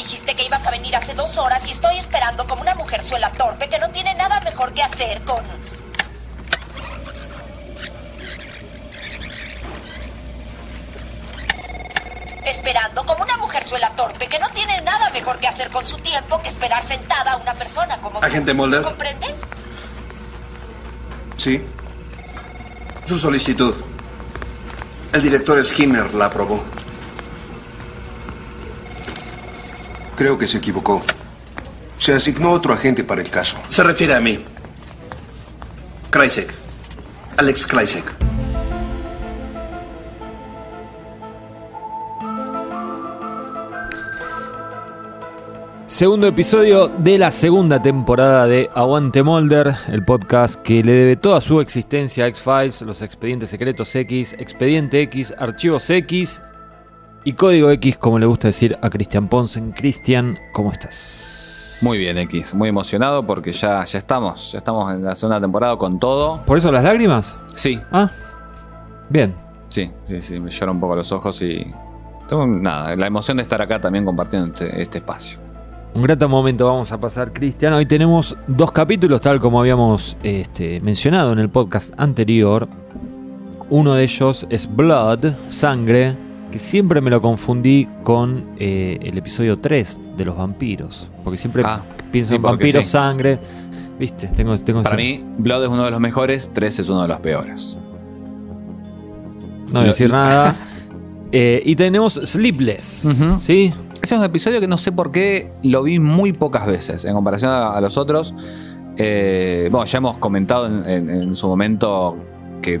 dijiste que ibas a venir hace dos horas y estoy esperando como una mujerzuela torpe que no tiene nada mejor que hacer con... Esperando como una mujerzuela torpe que no tiene nada mejor que hacer con su tiempo que esperar sentada a una persona como tú. Agente Mulder. ¿Comprendes? Sí. Su solicitud. El director Skinner la aprobó. Creo que se equivocó. Se asignó otro agente para el caso. Se refiere a mí. Kreisek. Alex Kreisek. Segundo episodio de la segunda temporada de Aguante Molder, el podcast que le debe toda su existencia a X-Files, los expedientes secretos X, expediente X, archivos X y código X, como le gusta decir a Cristian Ponsen. Cristian, ¿cómo estás? Muy bien, X. Muy emocionado porque ya, ya estamos. Ya estamos en la segunda temporada con todo. ¿Por eso las lágrimas? Sí, Ah, bien. sí, sí, sí. Me lloran un poco los ojos y. Tengo nada, la emoción de estar acá también compartiendo este, este espacio. Un grato momento vamos a pasar, Cristian. Hoy tenemos dos capítulos, tal como habíamos este, mencionado en el podcast anterior. Uno de ellos es Blood, Sangre, que siempre me lo confundí con eh, el episodio 3 de los vampiros. Porque siempre Ah, pienso en vampiros, sí. sangre. Viste, tengo, tengo Para ese- mí, Blood es uno de los mejores, 3 es uno de los peores. No voy a decir nada. Eh, y tenemos Sleepless. ¿sí? Ese es un episodio que no sé por qué lo vi muy pocas veces en comparación a, a los otros. Eh, bueno, ya hemos comentado en, en- en su momento que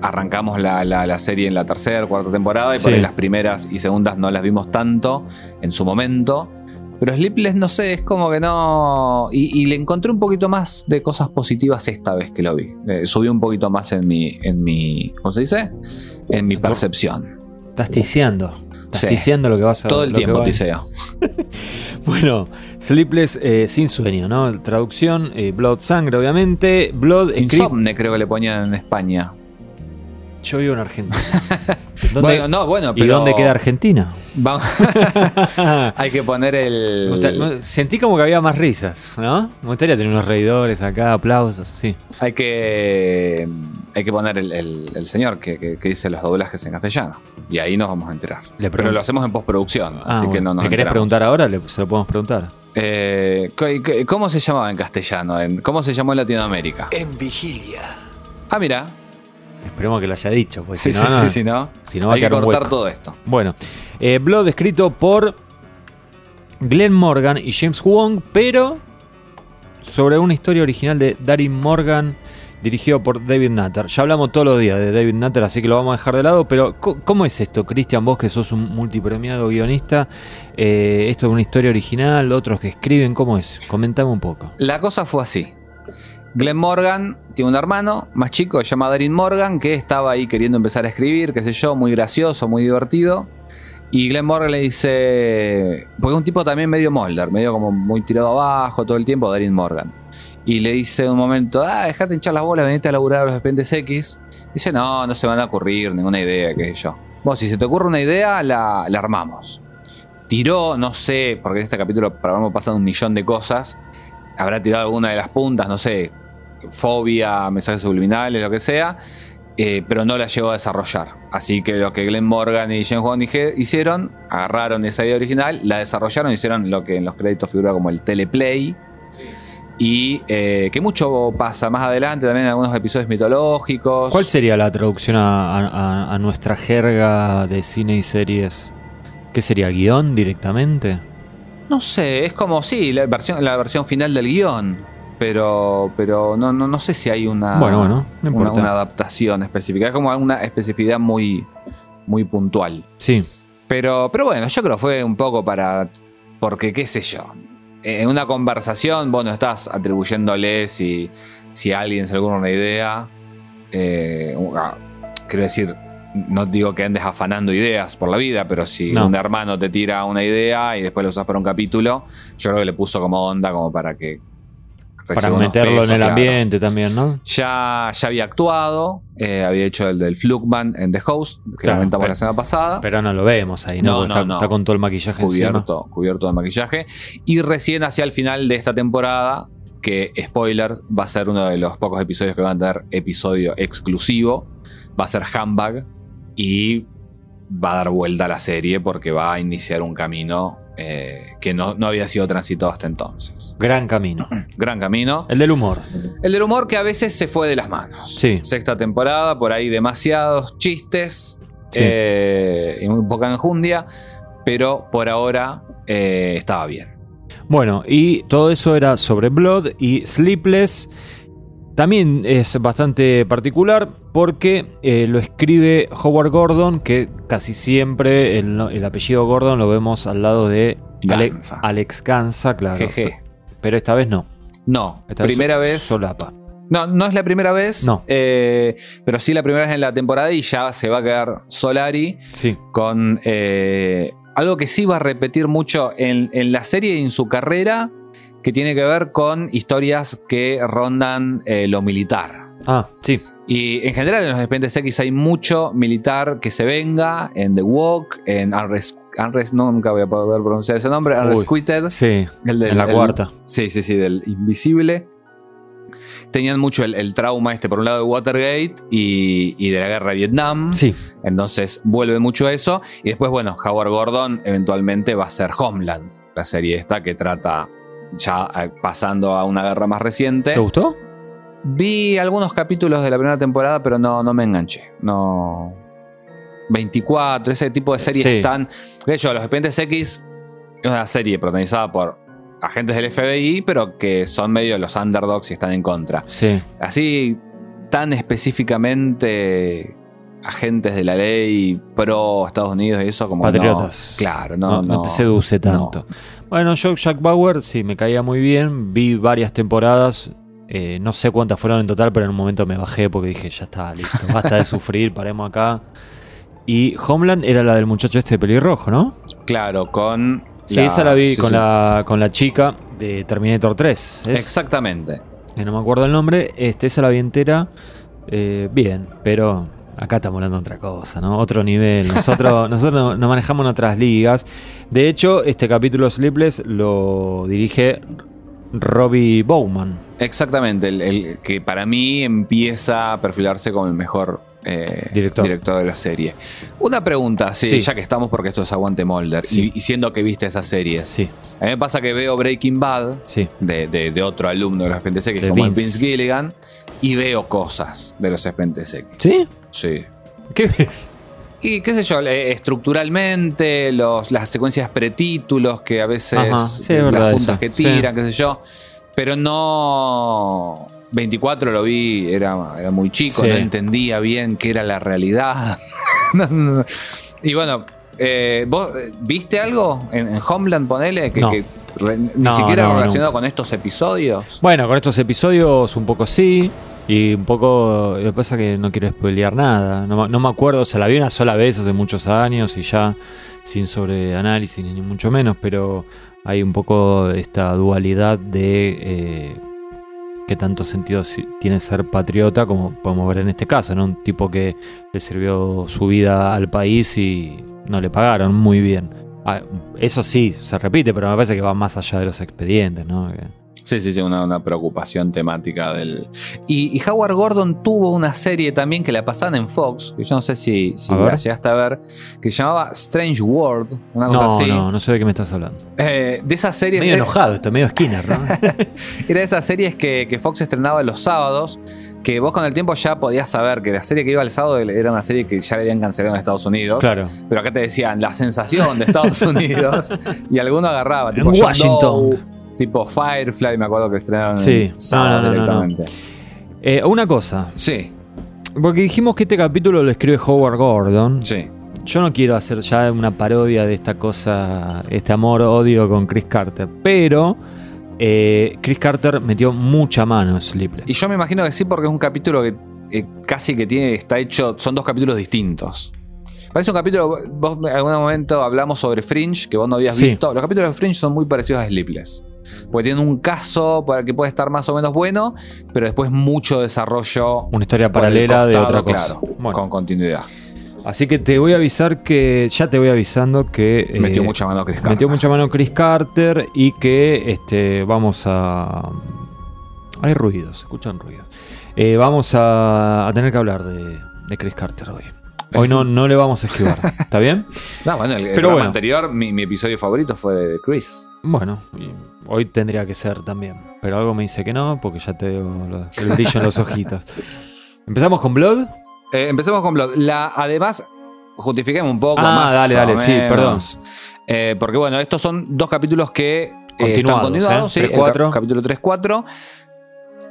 arrancamos la, la- la serie en la tercera, cuarta temporada y por Sí. ahí las primeras y segundas no las vimos tanto en su momento. Pero Sleepless, no sé, es como que no. Y, y le encontré un poquito más de cosas positivas esta vez que lo vi. Eh, subí un poquito más en mi. En mi ¿Cómo se dice? En mi percepción. Estás tiseando. Estás Sí. tiseando lo que vas a Todo el tiempo, tiseo. Bueno, Sleepless eh, sin sueño, ¿no? Traducción, eh, Blood Sangre, obviamente. Blood. Insomne creo que le ponían en España. Yo vivo en Argentina. ¿Dónde- Bueno, no, bueno, ¿Y dónde queda Argentina? Vamos- Hay que poner el. gusta- Sentí como que había más risas, ¿no? Me gustaría tener unos reidores acá, aplausos, sí. Hay que. Hay que poner el, el- el señor que, que- que dice los doblajes en castellano. Y ahí nos vamos a enterar. Le Pero lo hacemos en postproducción, Ah, así que no nos ¿Le querés enteramos. preguntar ahora? Le- se lo podemos preguntar. Eh, ¿qué- qué- ¿Cómo se llamaba en castellano? ¿Cómo se llamó en Latinoamérica? En vigilia. Ah, mira. Esperemos que lo haya dicho, pues Sí, si sí, no, no- sí, sí, ¿no? si no va a Hay que cortar todo esto. Bueno, eh, Blood escrito por Glenn Morgan y James Wong, pero sobre una historia original de Darin Morgan, dirigido por David Nutter. Ya hablamos todos los días de David Nutter, así que lo vamos a dejar de lado, pero ¿cómo es esto, Cristian? Vos que sos un multipremiado guionista, eh, esto es una historia original, otros que escriben, ¿cómo es? Comentame un poco. La cosa fue así. Glenn Morgan tiene un hermano más chico, se llama Darin Morgan, que estaba ahí queriendo empezar a escribir, qué sé yo, muy gracioso, muy divertido. Y Glenn Morgan le dice, porque es un tipo también medio molder, medio como muy tirado abajo todo el tiempo, Darin Morgan. Y le dice un momento, ah, dejate hinchar las bolas, venite a laburar a los expedientes X. Dice, no, no se van a ocurrir ninguna idea, qué sé yo. Vos, si se te ocurre una idea, la, la armamos. Tiró, no sé, porque en este capítulo para pasado un millón de cosas, habrá tirado alguna de las puntas, no sé, fobia, mensajes subliminales, lo que sea, eh, pero no la llegó a desarrollar. Así que lo que Glenn Morgan y James Wan dije- hicieron, agarraron esa idea original, la desarrollaron, hicieron lo que en los créditos figura como el teleplay. Y eh, que mucho pasa más adelante también en algunos episodios mitológicos. ¿Cuál sería la traducción a, a- a nuestra jerga de cine y series? ¿Qué sería? ¿Guión directamente? No sé, es como, sí, la versión, la versión final del guion. Pero, pero no, no, no sé si hay una, Bueno, bueno, no una, adaptación específica. Es como una especificidad muy, muy puntual. Sí. Pero, pero bueno, yo creo que fue un poco para. Porque, qué sé yo. En una conversación, vos no estás atribuyéndole si, si a alguien se le ocurre una idea. Eh, ah, quiero decir, no digo que andes afanando ideas por la vida, pero si No. un hermano te tira una idea y después la usas para un capítulo, yo creo que le puso como onda como para que Para meterlo pesos, en el claro. ambiente también, ¿no? Ya, ya había actuado, eh, había hecho el del Flugman en The Host, que Claro, comentamos la semana pasada. Pero no lo vemos ahí, ¿no? No, Porque no, está, no. está con todo el maquillaje encima. cubierto, cubierto de maquillaje. Y recién hacia el final de esta temporada, que spoiler, va a ser uno de los pocos episodios que van a tener episodio exclusivo. Va a ser Handbag y va a dar vuelta a la serie porque va a iniciar un camino eh, que no, no había sido transitado hasta entonces. Gran camino. Gran camino. El del humor. El del humor que a veces se fue de las manos. Sí. Sexta temporada, por ahí demasiados chistes Sí. eh, y muy poca enjundia, pero por ahora eh, estaba bien. Bueno, y todo eso era sobre Blood y Sleepless. También es bastante particular porque eh, lo escribe Howard Gordon, que casi siempre el, apellido Gordon lo vemos al lado de Ale-. Alex Gansa, claro. Jeje. Pero esta vez no. No, Esta primera so- vez. Solapa. No, no es la primera vez. No. eh, pero sí la primera vez en la temporada y ya se va a quedar Solari Sí. con eh, algo que sí va a repetir mucho en, en la serie y en su carrera, que tiene que ver con historias que rondan eh, lo militar. Ah, sí. Y en general en los expedientes X hay mucho militar que se venga, en The Walk, en Unres, Unres- no, nunca voy a poder pronunciar ese nombre. Unresquited, Sí. el del- en la el- cuarta. Sí, sí, sí, del Invisible. Tenían mucho el, el trauma este, por un lado de Watergate y, y de la guerra de Vietnam. Sí. Entonces vuelve mucho eso. Y después, bueno, Howard Gordon eventualmente va a ser Homeland, la serie esta que trata ya eh, pasando a una guerra más reciente. ¿Te gustó? Vi algunos capítulos de la primera temporada, pero no, no me enganché. No. 24, ese tipo de series Sí. tan. De hecho, Los Expedientes X es una serie protagonizada por agentes del FBI, pero que son medio los underdogs y están en contra. Sí. Así, tan específicamente agentes de la ley pro Estados Unidos y eso como. no. Patriotas. Claro, no, no no. te seduce tanto. Bueno, yo Jack Bauer sí me caía muy bien. Vi varias temporadas. eh, no sé cuántas fueron en total, pero en un momento me bajé porque dije, ya está, listo. Basta de sufrir, paremos acá. Y Homeland era la del muchacho este de pelirrojo, ¿no? Claro, con. Sí, esa la vi sí, con, sí. La, con la chica de Terminator 3. Es, Exactamente. que no me acuerdo el nombre. Este, esa la vi entera. eh, bien, pero acá estamos hablando de otra cosa, ¿no? Otro nivel. Nosotros, nosotros nos manejamos en otras ligas. De hecho, este capítulo Sleepless lo dirige Robbie Bowman. Exactamente, el, el que para mí empieza a perfilarse como el mejor eh, Director. de la serie. Una pregunta, sí, Sí. ya que estamos porque esto es Aguante Mulder, Sí. y, y siendo que viste esas series. Sí, A mí me pasa que veo Breaking Bad sí. de, de- de otro alumno de los Expedientes X, De como Vince. Vince Gilligan, y veo cosas de los Expedientes. ¿Sí? Sí. ¿Qué ves? Y qué sé yo, estructuralmente, los, las secuencias pretítulos que a veces sí, las puntas que sí. tiran, qué sé yo. Pero no. 24 lo vi, era, era muy chico, Sí. no entendía bien qué era la realidad. No, no, no. Y bueno, eh, ¿vos eh, viste algo en, en Homeland, ponele? Que, No. que re- ni siquiera relacionado con estos episodios. Bueno, con estos episodios un poco sí. Y un poco. Lo que pasa es que no quiero spoilear nada. No, no me acuerdo. O sea, la vi una sola vez hace muchos años y ya sin sobreanálisis ni mucho menos. Pero hay un poco esta dualidad de. Eh, qué tanto sentido tiene ser patriota, como podemos ver en este caso, ¿no? Un tipo que le sirvió su vida al país y no le pagaron muy bien. Ah, eso sí, se repite, pero me parece que va más allá de los expedientes, ¿no? Que- Sí, sí, sí, una, una preocupación temática del. Y, y Howard Gordon tuvo una serie también que la pasaban en Fox, que yo no sé si, si la llegaste a ver, que se llamaba Strange World, una cosa No, así. no, no sé de qué me estás hablando. Eh, de esas series. Medio enojado esto, medio Skinner, ¿no? Era de esas series que, que Fox estrenaba los sábados, que vos con el tiempo ya podías saber que la serie que iba el sábado era una serie que ya le habían cancelado en Estados Unidos. claro. Pero acá te decían la sensación de Estados Unidos y alguno agarraba. En John Washington. Doe, tipo Firefly, me acuerdo que estrenaron Sí. en No, no, no, no, directamente. Eh, una cosa, Sí, porque dijimos que este capítulo lo escribe Howard Gordon. sí. Yo no quiero hacer ya una parodia de esta cosa, este amor-odio con Chris Carter, pero eh, Chris Carter metió mucha mano en Sleepless. Y yo me imagino que sí, porque es un capítulo que eh, casi que tiene, está hecho, son dos capítulos distintos. Parece un capítulo, vos en algún momento hablamos sobre Fringe, que vos no habías Sí. visto. Los capítulos de Fringe son muy parecidos a Sleepless. Porque tiene un caso para que puede estar más o menos bueno, pero después mucho desarrollo. Una historia paralela de otra cosa. claro, Bueno. Con continuidad. Así que te voy a avisar que. Ya te voy avisando que. eh, Metió mucha mano Chris Metió Carter. mucha mano Chris Carter y que este, vamos a. Hay ruidos, se escuchan ruidos. Eh, vamos a, a tener que hablar de, de Chris Carter hoy. Hoy no, no le vamos a esquivar. ¿Está bien? No, bueno, el, el Pero bueno. anterior, mi, mi episodio favorito fue de Chris. Bueno, hoy tendría que ser también. Pero algo me dice que no, porque ya te veo el brillo en los ojitos. ¿Empezamos con Blood? Eh, empecemos con Blood. La, además, justifiquemos un poco Ah, más. dale, dale, sí, menos. Eh, porque bueno, estos son dos capítulos que eh, Continuados, están continuados. ¿eh? sí, 3-4. el cap- capítulo 3-4.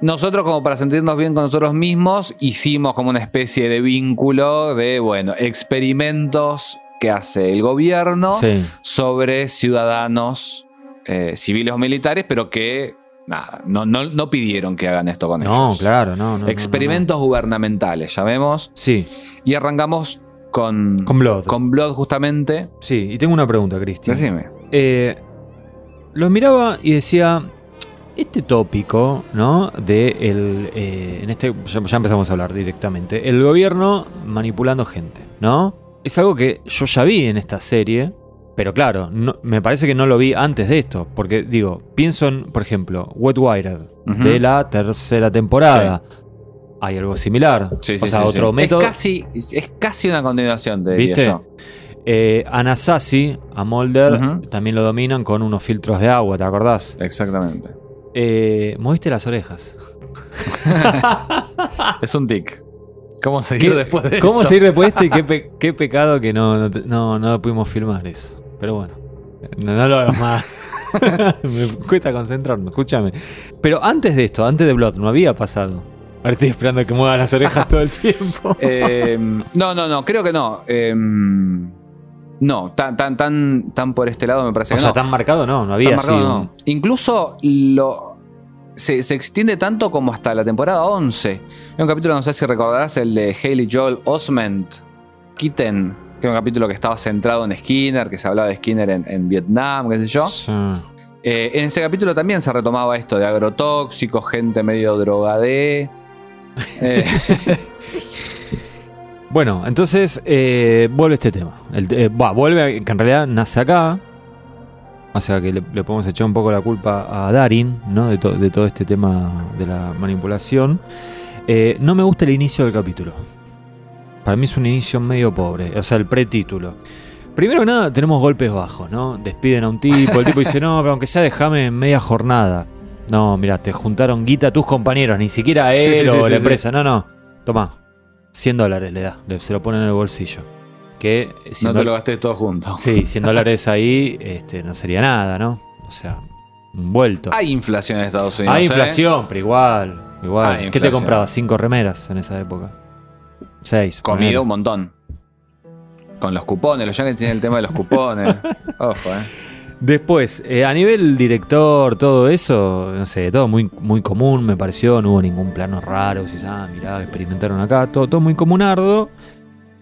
Nosotros, como para sentirnos bien con nosotros mismos, hicimos como una especie de vínculo de, bueno, experimentos que hace el gobierno Sí. sobre ciudadanos eh, civiles o militares, pero que nada, no, no, no pidieron que hagan esto con No, ellos. claro, no, no, no, no. Experimentos gubernamentales, llamemos. Sí, Y arrancamos con, con Blood. con Blood, justamente. Sí, y tengo una pregunta, Cristian. Decime. Eh, lo miraba y decía, este tópico, ¿no? De el, eh, en este, ya, ya empezamos a hablar directamente, el gobierno manipulando gente, ¿no? Es algo que yo ya vi en esta serie, pero claro, no- me parece que no lo vi antes de esto, porque digo, pienso en, por ejemplo, Wet Wired, de la tercera temporada. Hay algo similar, Sí, sí, o sea, otro método. Es casi, es casi una continuación, diría ¿Viste? yo. Eh, Anasazi, a Mulder, también lo dominan con unos filtros de agua, ¿te acordás? Exactamente. Eh, moviste las orejas. Es un tic. ¿Cómo seguir ¿Qué- después de ¿Cómo esto? seguir después de esto? Y qué, pe- qué pecado que no, no, no, no pudimos filmar eso. Pero bueno, no, no lo hagas más. Me cuesta concentrarme, escúchame. Pero antes de esto, antes de Blood, no había pasado. Ahora estoy esperando que mueva las orejas todo el tiempo. Eh, no, no, no, creo que no. Eh, no, tan, tan, tan, tan por este lado me parece o que sea, no. tan marcado no, no había así. marcado, un- no. Incluso lo se, se extiende tanto como hasta la temporada 11. Hay un capítulo, no sé si recordarás, el de Haley Joel Osment Kitten, que es un capítulo que estaba centrado en Skinner, que se hablaba de Skinner en, en Vietnam, qué sé yo. Sí. Eh, en ese capítulo también se retomaba esto de agrotóxicos, gente medio drogadé. Eh, Bueno, entonces eh, vuelve este tema. El eh, bah, vuelve, que en realidad nace acá. O sea que le, le podemos echar un poco la culpa a Darin, ¿no? De, to- de todo este tema de la manipulación. Eh, no me gusta el inicio del capítulo. Para mí es un inicio medio pobre. O sea, el pretítulo. Primero que nada, tenemos golpes bajos, ¿no? Despiden a un tipo, el tipo dice, no, pero aunque sea déjame en media jornada. No, mira, te juntaron guita a tus compañeros, ni siquiera a él Sí, sí, sí, o sí, la empresa. No, no. Toma, 100 dólares le da, le- se lo pone en el bolsillo. Que no 100 te lo gastes todo junto. Sí, 100 dólares ahí este, no sería nada, ¿no? O sea, un vuelto. Hay inflación en Estados Unidos. Hay ¿eh? inflación, pero igual. igual. ¿Qué te comprabas? ¿Cinco remeras en esa época? Seis. Comida ponele. un montón. Con los cupones, los yankees tienen el tema de los cupones. Ojo, eh. Después, eh, a nivel director, todo eso, no sé, todo muy, muy común me pareció, no hubo ningún plano raro, si ah, mirá, experimentaron acá, todo, todo muy comunardo.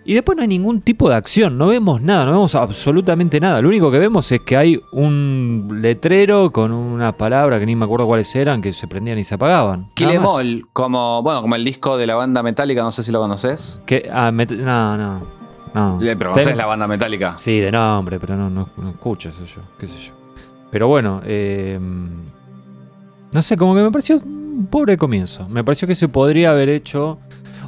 Y después no hay ningún tipo de acción, no vemos nada, no vemos absolutamente nada. Lo único que vemos es que hay un letrero con una palabra que ni me acuerdo cuáles eran, que se prendían y se apagaban. Kill Em. All, como, bueno, como el disco de la banda metálica, no sé si lo conoces. Que, ah, no, no. No. Eh, Pero conoces la banda metálica. Sí, de nombre, pero no, no, no escucho eso yo, qué sé yo. Pero bueno, eh, no sé, como que me pareció un pobre comienzo. Me pareció que se podría haber hecho...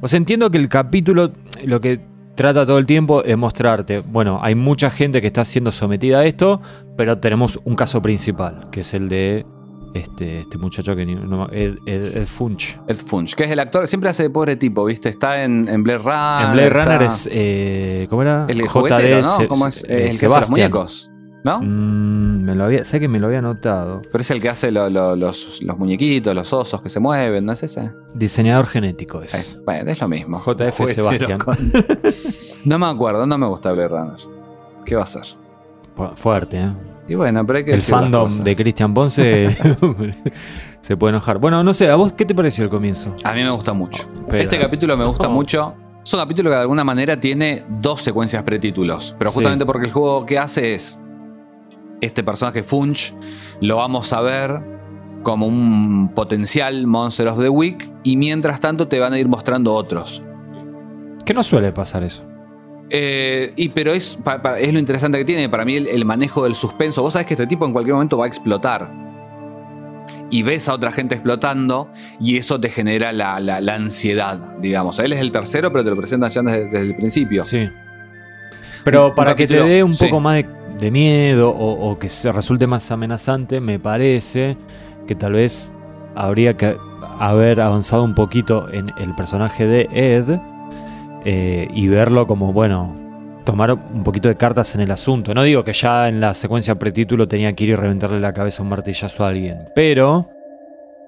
O sea, entiendo que el capítulo lo que trata todo el tiempo es mostrarte, bueno, hay mucha gente que está siendo sometida a esto, pero tenemos un caso principal, que es el de este, este muchacho que ni- no, Ed, Ed- Ed Funch. Ed Funch, que es el actor, siempre hace de pobre tipo, ¿viste? Está en, en Blade Runner. en Blade Runner es... eh, ¿Cómo era? El juguetero, ¿no? ¿Cómo es? eh, el que hace los muñecos, ¿no? Mm, me lo había, sé que me lo había notado. Pero es el que hace lo- lo- los, los muñequitos, los osos que se mueven, ¿no es ese? Diseñador genético es. Es, bueno, es lo mismo. JF Juguetero Sebastián. con- no me acuerdo, no me gusta Blade Runner. ¿Qué va a ser? Fu- Fuerte, ¿eh? Y bueno, pero hay que El fandom de Cristian Ponce se puede enojar. Bueno, no sé, ¿a vos qué te pareció el comienzo? A mí me gusta mucho. Pero- Este capítulo me gusta Oh. mucho. Es un capítulo que de alguna manera tiene dos secuencias pretítulos. Pero Sí. justamente porque el juego que hace es. este personaje Funch lo vamos a ver como un potencial Monster of the Week y mientras tanto te van a ir mostrando otros. Que no suele pasar eso. Eh, y pero es, pa- pa- es lo interesante que tiene para mí el, el manejo del suspenso. Vos sabés que este tipo en cualquier momento va a explotar. Y ves a otra gente explotando y eso te genera la, la- la ansiedad, digamos. Él es el tercero, pero te lo presentan ya desde, desde el principio. Sí. Pero para que te dé un sí. poco más de, de miedo o, o que se resulte más amenazante, me parece que tal vez habría que haber avanzado un poquito en el personaje de Ed eh, y verlo como, bueno, tomar un poquito de cartas en el asunto. No digo que ya en la secuencia pretítulo tenía que ir y reventarle la cabeza un martillazo a alguien, pero,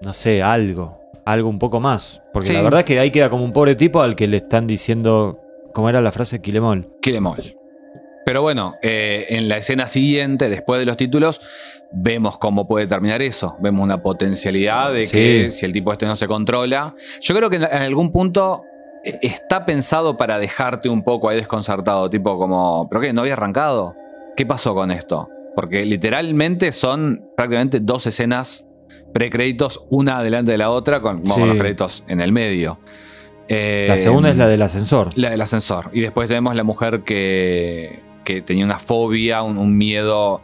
no sé, algo, algo un poco más. Porque Sí. la verdad es que ahí queda como un pobre tipo al que le están diciendo, ¿cómo era la frase? Quilemol. Kilemol. Pero bueno, eh, en la escena siguiente, después de los títulos, vemos cómo puede terminar eso. Vemos una potencialidad de Sí. que si el tipo este no se controla. Yo creo que en, algún punto está pensado para dejarte un poco ahí desconcertado. Tipo como, ¿pero qué? ¿No había arrancado? ¿Qué pasó con esto? Porque literalmente son prácticamente dos escenas precréditos, una delante de la otra, con, bueno, Sí. con los créditos en el medio. Eh, La segunda es la del ascensor. la del ascensor. Y después tenemos la mujer que, que tenía una fobia, un, un miedo.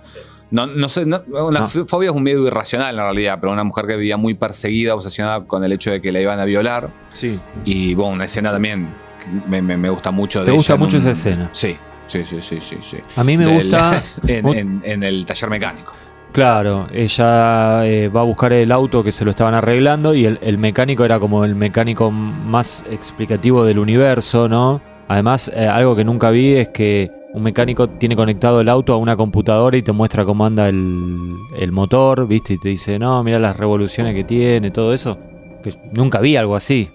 No, no sé, no- una No. fobia es un miedo irracional en realidad, pero una mujer que vivía muy perseguida, obsesionada con el hecho de que la iban a violar. Sí. Y bueno, una escena también que me, me- me gusta mucho. ¿Te de gusta ella mucho un- esa escena? Sí, sí, sí, sí, sí. sí. A mí me Del- gusta. en, mu- en- en el taller mecánico. Claro, ella eh, va a buscar el auto que se lo estaban arreglando y el, el mecánico era como el mecánico más explicativo del universo, ¿no? Además, eh, algo que nunca vi es que un mecánico tiene conectado el auto a una computadora y te muestra cómo anda el, el motor, ¿viste? Y te dice, no, mira las revoluciones que tiene, todo eso. Que nunca vi algo así.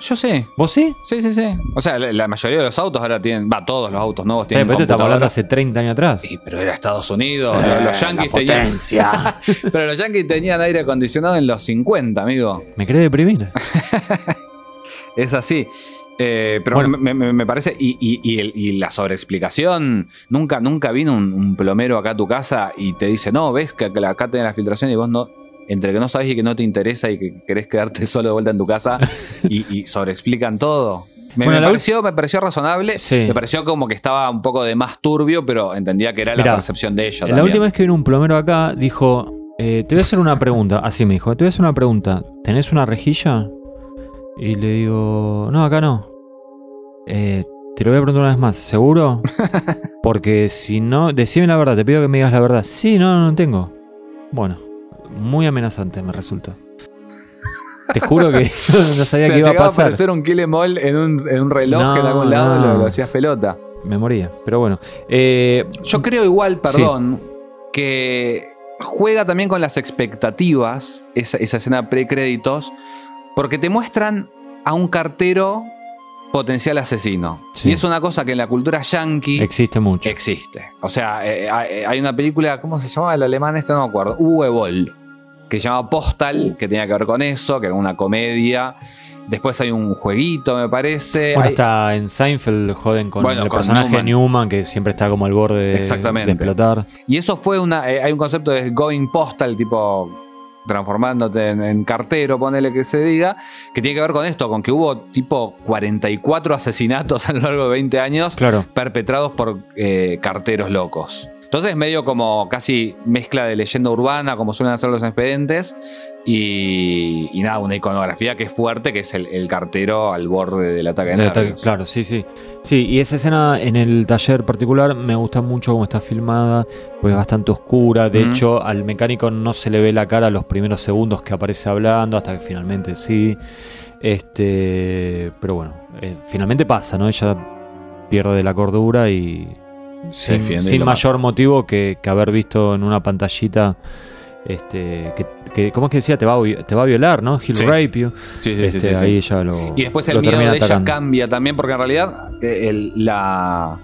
Yo sé. ¿Vos sí? Sí, sí, sí. O sea, la, la mayoría de los autos ahora tienen. Va, todos los autos nuevos Eh, tienen. pero esto estamos hablando hace 30 años atrás. Sí, pero era Estados Unidos. los- los Eh, yankees la tenían. potencia. Pero los yankees tenían aire acondicionado en los 50, amigo. Me querés deprimir. Es así. Eh, pero Bueno. me, me- me parece. Y, y- y el- y la sobreexplicación. Nunca, nunca vino un, un plomero acá a tu casa y te dice: No, ves que que acá tenés la filtración y vos no. Entre que no sabes y que no te interesa y que querés quedarte solo de vuelta en tu casa y, sobreexplican todo. Me, Bueno, me pareció, me pareció razonable. Sí. Me pareció como que estaba un poco de más turbio, pero entendía que era Mirá, la percepción de ella. La también. última vez que vino un plomero acá, dijo: eh, Te voy a hacer una pregunta. Así me dijo: Te voy a hacer una pregunta. ¿Tenés una rejilla? Y le digo: No, acá no. "Eh, te lo voy a preguntar una vez más. ¿Seguro? Porque si no, decime la verdad. Te pido que me digas la verdad. Sí, no, no tengo. Bueno, muy amenazante me resultó. Te juro que no sabía qué iba a pasar. aparecer un kill em all en un, en un reloj No, en algún lado no. lo, lo hacías pelota. Me moría. Pero bueno. Eh, Yo creo igual, perdón, que juega también con las expectativas, esa, esa escena pre-créditos, porque te muestran a un cartero potencial asesino. Sí. Y es una cosa que en la cultura yankee existe mucho. existe. O sea, eh, hay hay una película, ¿cómo se llamaba el alemán? Esto no me acuerdo. Uwe Boll, que se llama Postal, que tenía que ver con eso, que era una comedia. Después hay un jueguito, me parece. Bueno, Hay- hasta en Seinfeld joden con Bueno, el con personaje Newman. Newman. que siempre está como al borde de, Exactamente. de explotar. Y eso fue una. eh, hay un concepto de going postal, tipo transformándote en, en cartero, ponele que se diga, que tiene que ver con esto, con que hubo tipo 44 asesinatos a lo largo de 20 años Claro. perpetrados por eh, carteros locos. Entonces, medio como casi mezcla de leyenda urbana, como suelen hacer los expedientes, y, y nada, una iconografía que es fuerte, que es el, el cartero al borde del ataque de ataque, claro, sí, sí. Sí, y esa escena en el taller particular me gusta mucho cómo está filmada, porque es bastante oscura. De hecho, al mecánico no se le ve la cara los primeros segundos que aparece hablando, hasta que finalmente sí. Este, pero bueno, eh, finalmente pasa, ¿no? Ella pierde la cordura y Se sin, mayor motivo que, que haber visto en una pantallita. Este, que, que- ¿cómo es que decía? Te va a, te va a violar, ¿no? He'll Sí. rape you. Sí, sí, sí, Este, sí, sí. ahí ella lo. Y después el miedo de ella cambia también, porque en realidad eh, el- la.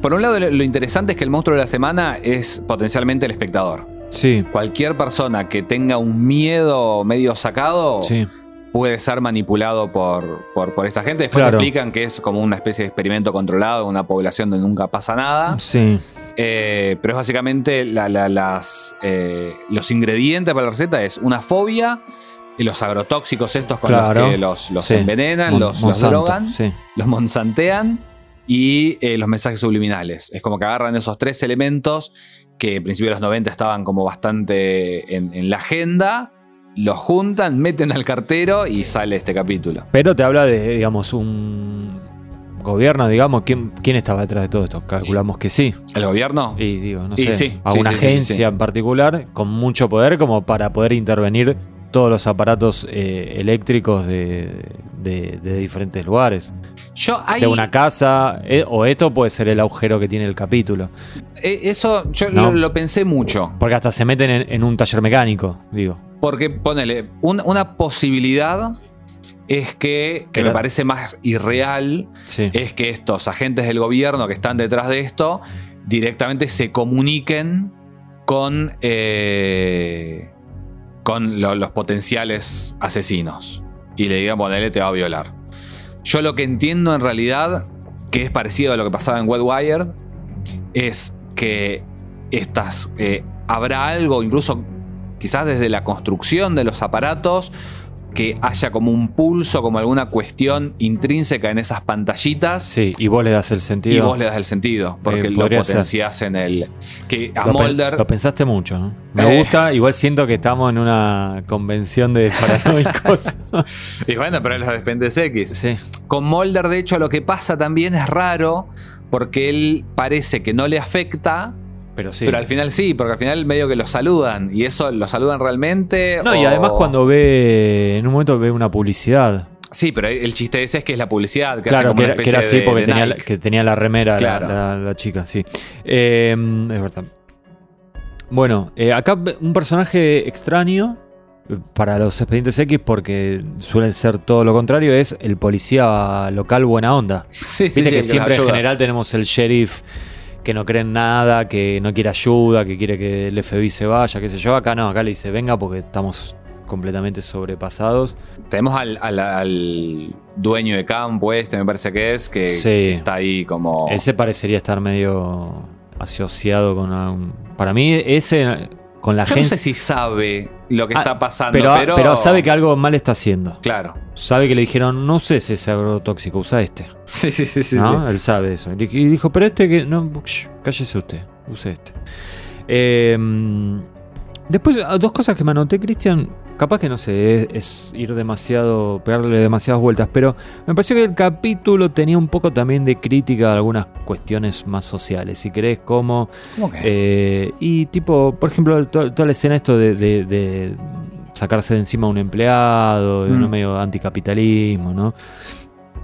por- un lado, lo interesante es que el monstruo de la semana es potencialmente el espectador. Sí, Cualquier persona que tenga un miedo medio sacado sí. Puede ser manipulado por, por, por esta gente. Después Claro. te explican que es como una especie de experimento controlado en una población donde nunca pasa nada. Sí. Eh, pero es básicamente la- la- las, eh, los ingredientes para la receta es una fobia y los agrotóxicos estos con Claro. los que los, los Sí. envenenan, Mon- los, los drogan, sí. los monsantean y eh, los mensajes subliminales. Es como que agarran esos tres elementos que en principio de los 90 estaban como bastante en, en la agenda, los juntan, meten al cartero y sale este capítulo. Pero te habla de, digamos, un gobierno, digamos, ¿quién, quién estaba detrás de todo esto? Calculamos que sí. ¿El gobierno? Y digo, no Y sé, sí, a una sí, agencia en particular con mucho poder como para poder intervenir todos los aparatos eh, eléctricos de, de- de diferentes lugares. Yo De una casa, eh, o esto puede ser el agujero que tiene el capítulo. eh, eso yo No. lo, lo pensé mucho. Porque hasta se meten en, en un taller mecánico, digo. Porque ponele, un- una posibilidad es que, que me parece más irreal, Sí. es que estos agentes del gobierno que están detrás de esto directamente se comuniquen con, eh, con lo- los potenciales asesinos y le digan, ponele, te va a violar. Yo lo que entiendo en realidad, que es parecido a lo que pasaba en Wet Wired, es que estas eh, habrá algo, incluso quizás desde la construcción de los aparatos, que haya como un pulso, como alguna cuestión intrínseca en esas pantallitas. Sí, y vos le das el sentido. Y vos le das el sentido, porque Eh, lo podría ser. potenciás en el. Que a Lo, pe- lo pensaste mucho, ¿no? Me Eh. gusta, igual siento que estamos en una convención de paranoicos. Y bueno, pero es los Dependes X. sí. Con Mulder, de hecho, lo que pasa también es raro, porque él parece que no le afecta, Pero sí. pero al final sí, porque al final medio que lo saludan. ¿Y eso lo saludan realmente? No, y además cuando ve, en un momento ve una publicidad. Sí, pero el chiste ese es que es la publicidad. Que hace claro, como que una era, que era especie así de- porque de tenía, la, que tenía la remera la- Claro. la, la chica, sí. Eh, es verdad. Bueno, eh, acá un personaje extraño eh, para los expedientes X porque suelen ser todo lo contrario, es el policía local buena onda. Sí, sí, Viste sí, que los siempre en general tenemos el sheriff que no cree en nada, que no quiere ayuda, que quiere que el FBI se vaya, qué sé yo. Acá no, acá le dice, venga porque estamos completamente sobrepasados. Tenemos al, al- al dueño de campo este, me parece que es, que Sí. está ahí como... Ese parecería estar medio asociado con algún... Para mí ese con la Yo no sé si sabe lo que Ah, está pasando, pero, pero... pero sabe que algo mal está haciendo. Claro. Sabe que le dijeron, no sé si es agrotóxico, usa este. Sí, sí, sí, sí. ¿no? sí. Él sabe eso. Y dijo, pero este que. No, shh, cállese usted, use este. Eh, después, dos cosas que me anoté, Cristian. Capaz que no sé, es, es ir demasiado, pegarle demasiadas vueltas, pero me pareció que el capítulo tenía un poco también de crítica a algunas cuestiones más sociales, si querés, como ¿Cómo que? eh, y tipo, por ejemplo, to- toda la escena esto de, de- de sacarse de encima a un empleado, de Mm. uno medio anticapitalismo, ¿no?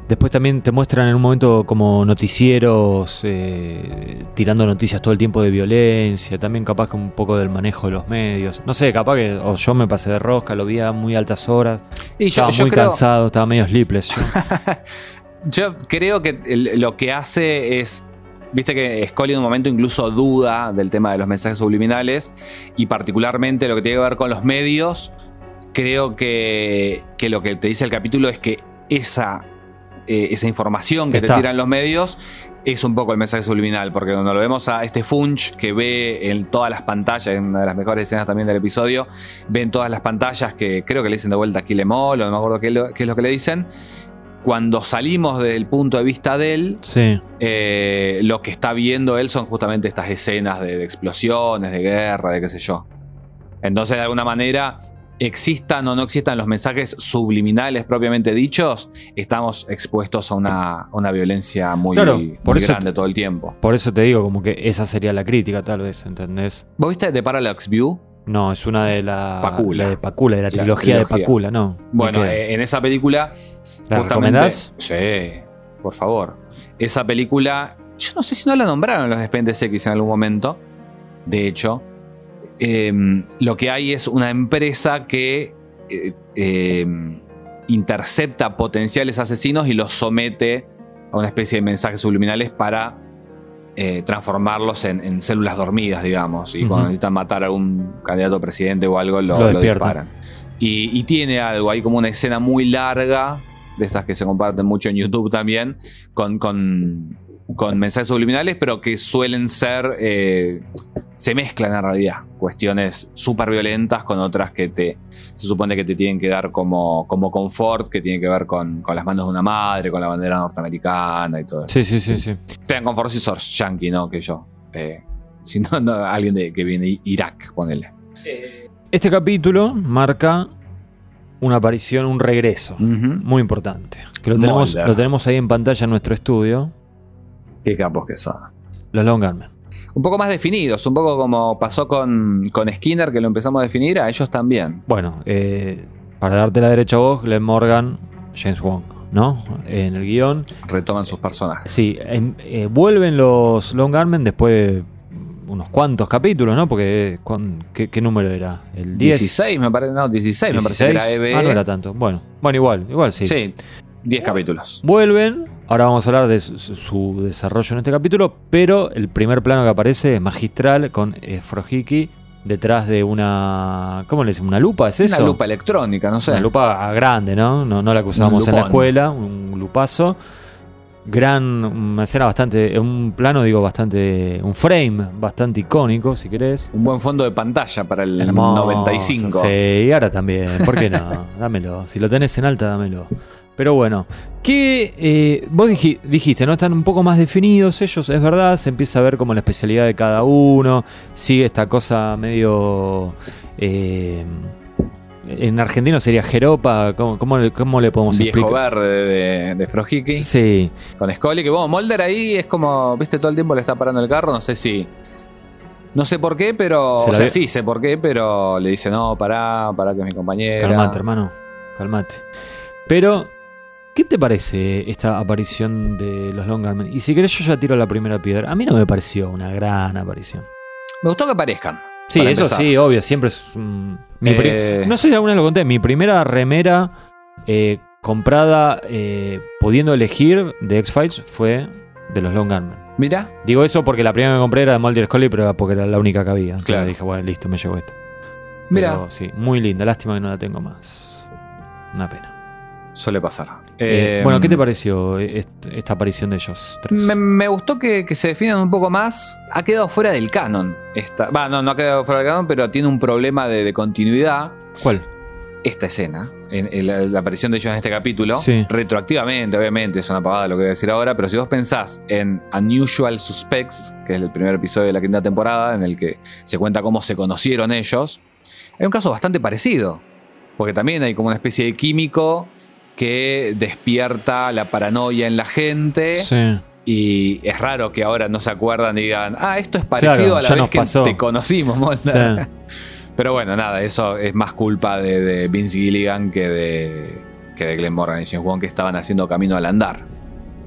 Después también te muestran en un momento como noticieros eh, tirando noticias todo el tiempo de violencia, también capaz que un poco del manejo de los medios. No sé, capaz que o yo me pasé de rosca, lo vi a muy altas horas, y yo, estaba yo muy creo, cansado, estaba medio sleepless. yo. yo creo que lo que hace es... Viste que Scully en un momento incluso duda del tema de los mensajes subliminales y particularmente lo que tiene que ver con los medios. Creo que, que lo que te dice el capítulo es que esa, eh, esa información que Está. te tiran los medios es un poco el mensaje subliminal, porque cuando lo vemos a este Funch que ve en todas las pantallas, en una de las mejores escenas también del episodio, ve en todas las pantallas que creo que le dicen de vuelta Em All, o no me acuerdo qué, es lo- qué es lo que le dicen. Cuando salimos desde el punto de vista de él, Sí, eh, lo que está viendo él son justamente estas escenas de, de explosiones, de guerra, de qué sé yo. Entonces, de alguna manera, existan o no existan los mensajes subliminales propiamente dichos, estamos expuestos a una, una violencia muy, Claro, muy por eso grande todo el tiempo. por eso te digo, como que esa sería la crítica, tal vez, ¿entendés? ¿Vos viste The Parallax View? No, es una de la, Pacula. la de Pacula, de la, La trilogía, de. Pacula, no. Bueno, eh, en esa película. ¿La recomendás? Sí, por favor. Esa película. Yo no sé si no la nombraron los Dependes X en algún momento. De hecho, eh, lo que hay es una empresa que eh, eh, intercepta potenciales asesinos y los somete a una especie de mensajes subliminales para eh, transformarlos en, en células dormidas, digamos. Y cuando necesitan matar a un candidato a presidente o algo, lo, Lo disparan. Y, y tiene algo, hay como una escena muy larga, de estas que se comparten mucho en YouTube también, con, con, con mensajes subliminales, pero que suelen ser. eh, se mezclan en realidad. Cuestiones súper violentas con otras que te. Se supone que te tienen que dar como, como confort, que tienen que ver con, con las manos de una madre, con la bandera norteamericana y todo eso. Sí, sí, sí, sí. Tengan confort si sos yankee, ¿no? Que yo. Eh, si no, no, alguien de, que viene de Irak, ponele. Este capítulo marca una aparición, un regreso. Muy importante. Que lo tenemos, lo tenemos ahí en pantalla en nuestro estudio. Qué capos que son. Los Long Armen. Un poco más definidos, un poco como pasó con, con Skinner, que lo empezamos a definir, a ellos también. Bueno, eh, para darte la derecha a vos, Glenn Morgan, James Wong, ¿no? En el guion. Retoman sus personajes. Sí, eh, vuelven los Long Armen después de unos cuantos capítulos, ¿no? Porque, eh, ¿cuán- ¿qué, qué número era? ¿El 10? 16, me parece, no, 16, me parece que era EVE. Ah, no era tanto. Bueno, bueno igual, igual sí. Sí, 10 capítulos. Vuelven, ahora vamos a hablar de su, su desarrollo en este capítulo, pero el primer plano que aparece es magistral con eh, Frojiki detrás de una... ¿Cómo le decimos? ¿Una lupa? ¿Es eso? Una lupa electrónica, no sé. Una lupa grande, ¿no? No, no la que usábamos en la escuela, un lupazo. Gran, una escena bastante, un plano, digo, bastante, un frame bastante icónico, si querés. Un buen fondo de pantalla para el Hermoso, 95. Sí, y ahora también, ¿por qué no? dámelo. Si lo tenés en alta, dámelo. Pero bueno, que eh, vos diji- dijiste, ¿no? Están un poco más definidos ellos, es verdad, se empieza a ver como la especialidad de cada uno, sigue esta cosa medio... eh, en argentino sería jeropa, ¿cómo, cómo le- cómo le podemos Viejo explicar? verde de, de Frojiki. Sí, Con Scully, que bueno, Mulder ahí es como, viste, todo el tiempo le está parando el carro, no sé si. No sé por qué, pero. Se O sea, sí sé por qué, pero le dice, no, pará, pará que es mi compañera. calmate, hermano, calmate. Pero, ¿qué te parece esta aparición de los Long Armen? Y si querés yo ya tiro la primera piedra. A mí no me pareció una gran aparición. Me gustó que aparezcan. Sí, eso empezar. sí, obvio, siempre es... un- mi Eh, No sé si alguna vez lo conté, mi primera remera eh, comprada eh, pudiendo elegir de X-Files fue de los Long Armen. Mira, Digo eso porque la primera que compré era de Mulder Scully, pero era porque era la única que había. Entonces Claro. dije, bueno, listo, me llevo esta. mira, sí, muy linda. Lástima que no la tengo más. Una pena. suele pasar. Eh, bueno, ¿qué te pareció est- esta aparición de ellos tres? Me, me gustó que, que se definan un poco más. Ha quedado fuera del canon. Esta, no, no ha quedado fuera del canon, pero tiene un problema de, de continuidad. ¿Cuál? Esta escena, en, en la, la aparición de ellos en este capítulo, Sí. retroactivamente, obviamente, es una pavada lo que voy a decir ahora, pero si vos pensás en Unusual Suspects, que es el primer episodio de la quinta temporada, en el que se cuenta cómo se conocieron ellos, hay un caso bastante parecido. Porque también hay como una especie de químico que despierta la paranoia en la gente. Sí. Y es raro que ahora no se acuerdan y digan, ah, esto es parecido Claro, a la vez que pasó. te conocimos, Mulder". Sí. Pero bueno, nada, eso es más culpa de, de Vince Gilligan que de, que de Glenn Morgan y James Wan que estaban haciendo camino al andar.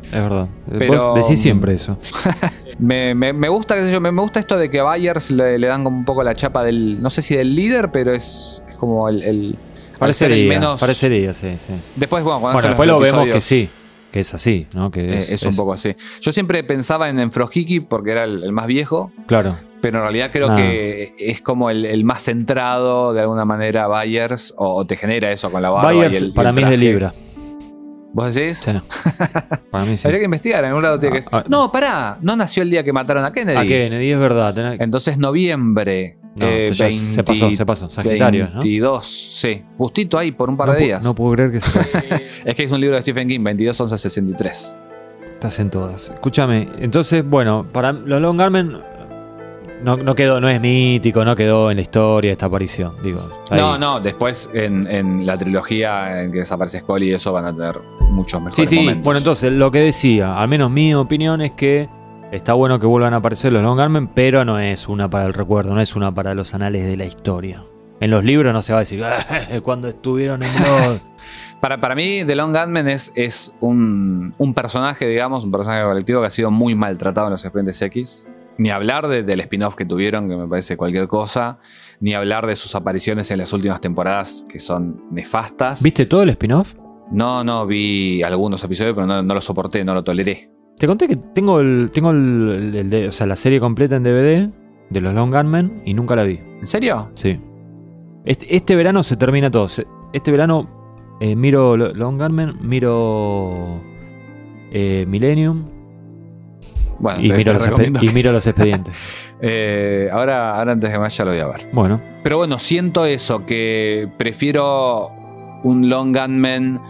Es verdad. Pero- Vos decís siempre eso. Me, me- me gusta, qué sé yo, me, me gusta esto de que a Byers le, le dan como un poco la chapa del, no sé si del líder, pero es, es como el, el, el Parecería, menos... parecería, sí, sí. Después, bueno, cuando Bueno, después lo vemos que sí, que es así, ¿no? Que eh, es, es, un poco así. Yo siempre pensaba en, en Frojiki porque era el, el más viejo, Claro. pero en realidad creo que es como el, el más centrado de alguna manera Byers, o, o te genera eso con la barba. y Byers el- y para mí es de. Libra. ¿Vos decís? Sí. para mí sí. Habría que investigar, en algún lado tiene que... Ah, ah. No, pará, no nació el día que mataron a Kennedy. A Kennedy, es verdad. tenés- Entonces noviembre. No, eh, esto ya se pasó, se pasó. Sagitario, ¿no? 22, sí. Justito ahí por un par no, de días. no puedo creer que se Es que es un libro de Stephen King, 22, 11, 63. estás en todas. Escúchame, entonces, bueno, para los Long Armen no, no quedó, no es mítico, no quedó en la historia esta aparición. Digo, ahí. No, no, después en, en la trilogía en que desaparece Scully y eso van a tener muchos Sí, mejores sí. momentos. Bueno, entonces lo que decía, al menos mi opinión es que está bueno que vuelvan a aparecer los Long Armen, pero no es una para el recuerdo, no es una para los anales de la historia. En los libros no se va a decir "Ah, cuando estuvieron en los. Para, para mí, The Long Gunman es, es un, un personaje, digamos, un personaje colectivo que ha sido muy maltratado en los expedientes X. Ni hablar de- del spin-off que tuvieron, que me parece cualquier cosa. Ni hablar de sus apariciones en las últimas temporadas, que son nefastas. ¿Viste todo el spin-off? No, no, vi algunos episodios, pero no, no lo soporté, no lo toleré. Te conté que tengo el, tengo el, el- el de- o sea, la serie completa en DVD de los Long Gunmen y nunca la vi. ¿En serio? Sí. Este, este verano se termina todo. Este verano eh, miro Lo- Long Gunmen, miro eh, Millennium Bueno, y, miro los y miro expedientes. Eh, ahora, ahora antes de que vaya lo voy a ver. Bueno, Pero bueno, siento eso, que prefiero un Long Gunman